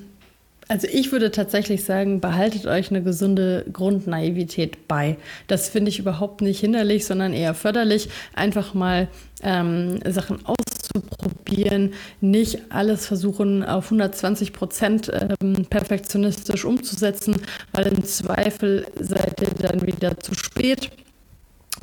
Speaker 2: also ich würde tatsächlich sagen, behaltet euch eine gesunde Grundnaivität bei. Das finde ich überhaupt nicht hinderlich, sondern eher förderlich. Einfach mal ähm, Sachen auszuprobieren, nicht alles versuchen auf 120 Prozent ähm, perfektionistisch umzusetzen, weil im Zweifel seid ihr dann wieder zu spät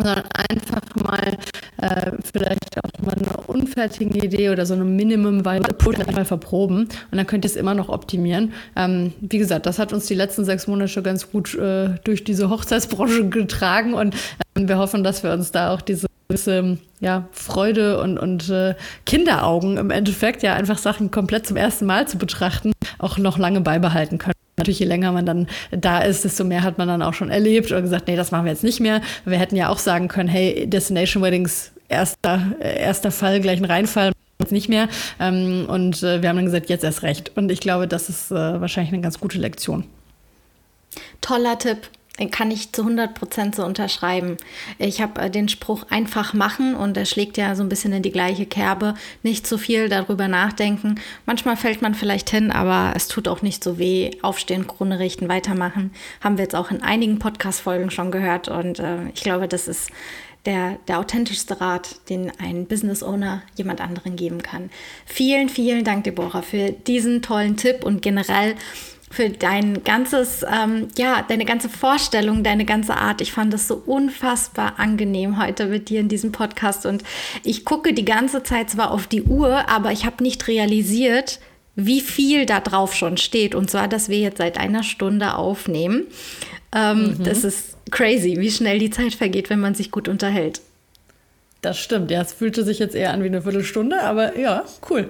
Speaker 2: sondern einfach mal äh, vielleicht auch mal eine unfertige Idee oder so eine Minimum Viable mal verproben und dann könnt ihr es immer noch optimieren. Ähm, wie gesagt, das hat uns die letzten sechs Monate ganz gut äh, durch diese Hochzeitsbranche getragen und äh, wir hoffen, dass wir uns da auch diese gewisse ja, Freude und, und äh, Kinderaugen im Endeffekt, ja, einfach Sachen komplett zum ersten Mal zu betrachten, auch noch lange beibehalten können. Natürlich, je länger man dann da ist, desto mehr hat man dann auch schon erlebt oder gesagt, nee, das machen wir jetzt nicht mehr. Wir hätten ja auch sagen können, hey, Destination Weddings, erster, erster Fall, gleich ein Reinfall, nicht mehr. Ähm, und äh, wir haben dann gesagt, jetzt erst recht. Und ich glaube, das ist äh, wahrscheinlich eine ganz gute Lektion.
Speaker 1: Toller Tipp kann ich zu 100 Prozent so unterschreiben. Ich habe äh, den Spruch einfach machen und der schlägt ja so ein bisschen in die gleiche Kerbe. Nicht zu viel darüber nachdenken. Manchmal fällt man vielleicht hin, aber es tut auch nicht so weh. Aufstehen, Krone richten, weitermachen. Haben wir jetzt auch in einigen Podcast-Folgen schon gehört und äh, ich glaube, das ist der, der authentischste Rat, den ein Business Owner jemand anderen geben kann. Vielen, vielen Dank, Deborah, für diesen tollen Tipp und generell für dein ganzes, ähm, ja, deine ganze Vorstellung, deine ganze Art. Ich fand es so unfassbar angenehm heute mit dir in diesem Podcast und ich gucke die ganze Zeit zwar auf die Uhr, aber ich habe nicht realisiert, wie viel da drauf schon steht. Und zwar, dass wir jetzt seit einer Stunde aufnehmen. Ähm, mhm. Das ist crazy, wie schnell die Zeit vergeht, wenn man sich gut unterhält.
Speaker 2: Das stimmt, ja, es fühlte sich jetzt eher an wie eine Viertelstunde, aber ja, cool.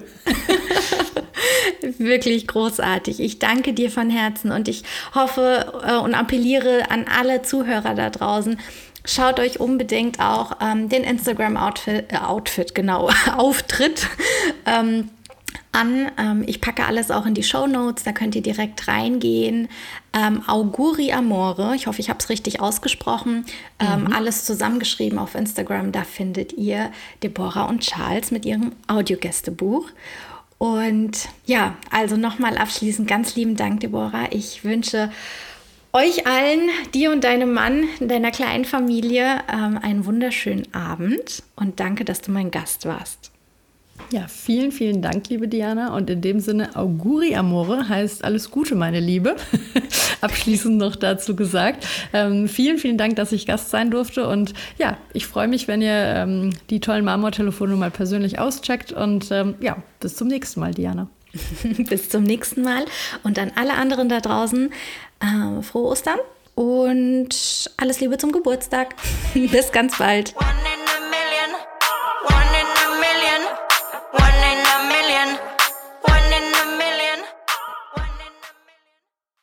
Speaker 1: Wirklich großartig. Ich danke dir von Herzen und ich hoffe äh, und appelliere an alle Zuhörer da draußen. Schaut euch unbedingt auch ähm, den Instagram-Outfit, äh, Outfit, genau, Auftritt ähm, an. Ähm, ich packe alles auch in die Show Notes, da könnt ihr direkt reingehen. Ähm, Auguri Amore, ich hoffe, ich habe es richtig ausgesprochen. Ähm, mhm. Alles zusammengeschrieben auf Instagram, da findet ihr Deborah und Charles mit ihrem Audiogästebuch. Und ja, also nochmal abschließend ganz lieben Dank, Deborah. Ich wünsche euch allen, dir und deinem Mann, deiner kleinen Familie, ähm, einen wunderschönen Abend und danke, dass du mein Gast warst.
Speaker 2: Ja, vielen, vielen Dank, liebe Diana. Und in dem Sinne, Auguri Amore heißt alles Gute, meine Liebe. Abschließend noch dazu gesagt. Ähm, vielen, vielen Dank, dass ich Gast sein durfte. Und ja, ich freue mich, wenn ihr ähm, die tollen Marmor-Telefone mal persönlich auscheckt. Und ähm, ja, bis zum nächsten Mal, Diana.
Speaker 1: bis zum nächsten Mal. Und an alle anderen da draußen, äh, frohe Ostern und alles Liebe zum Geburtstag. bis ganz bald.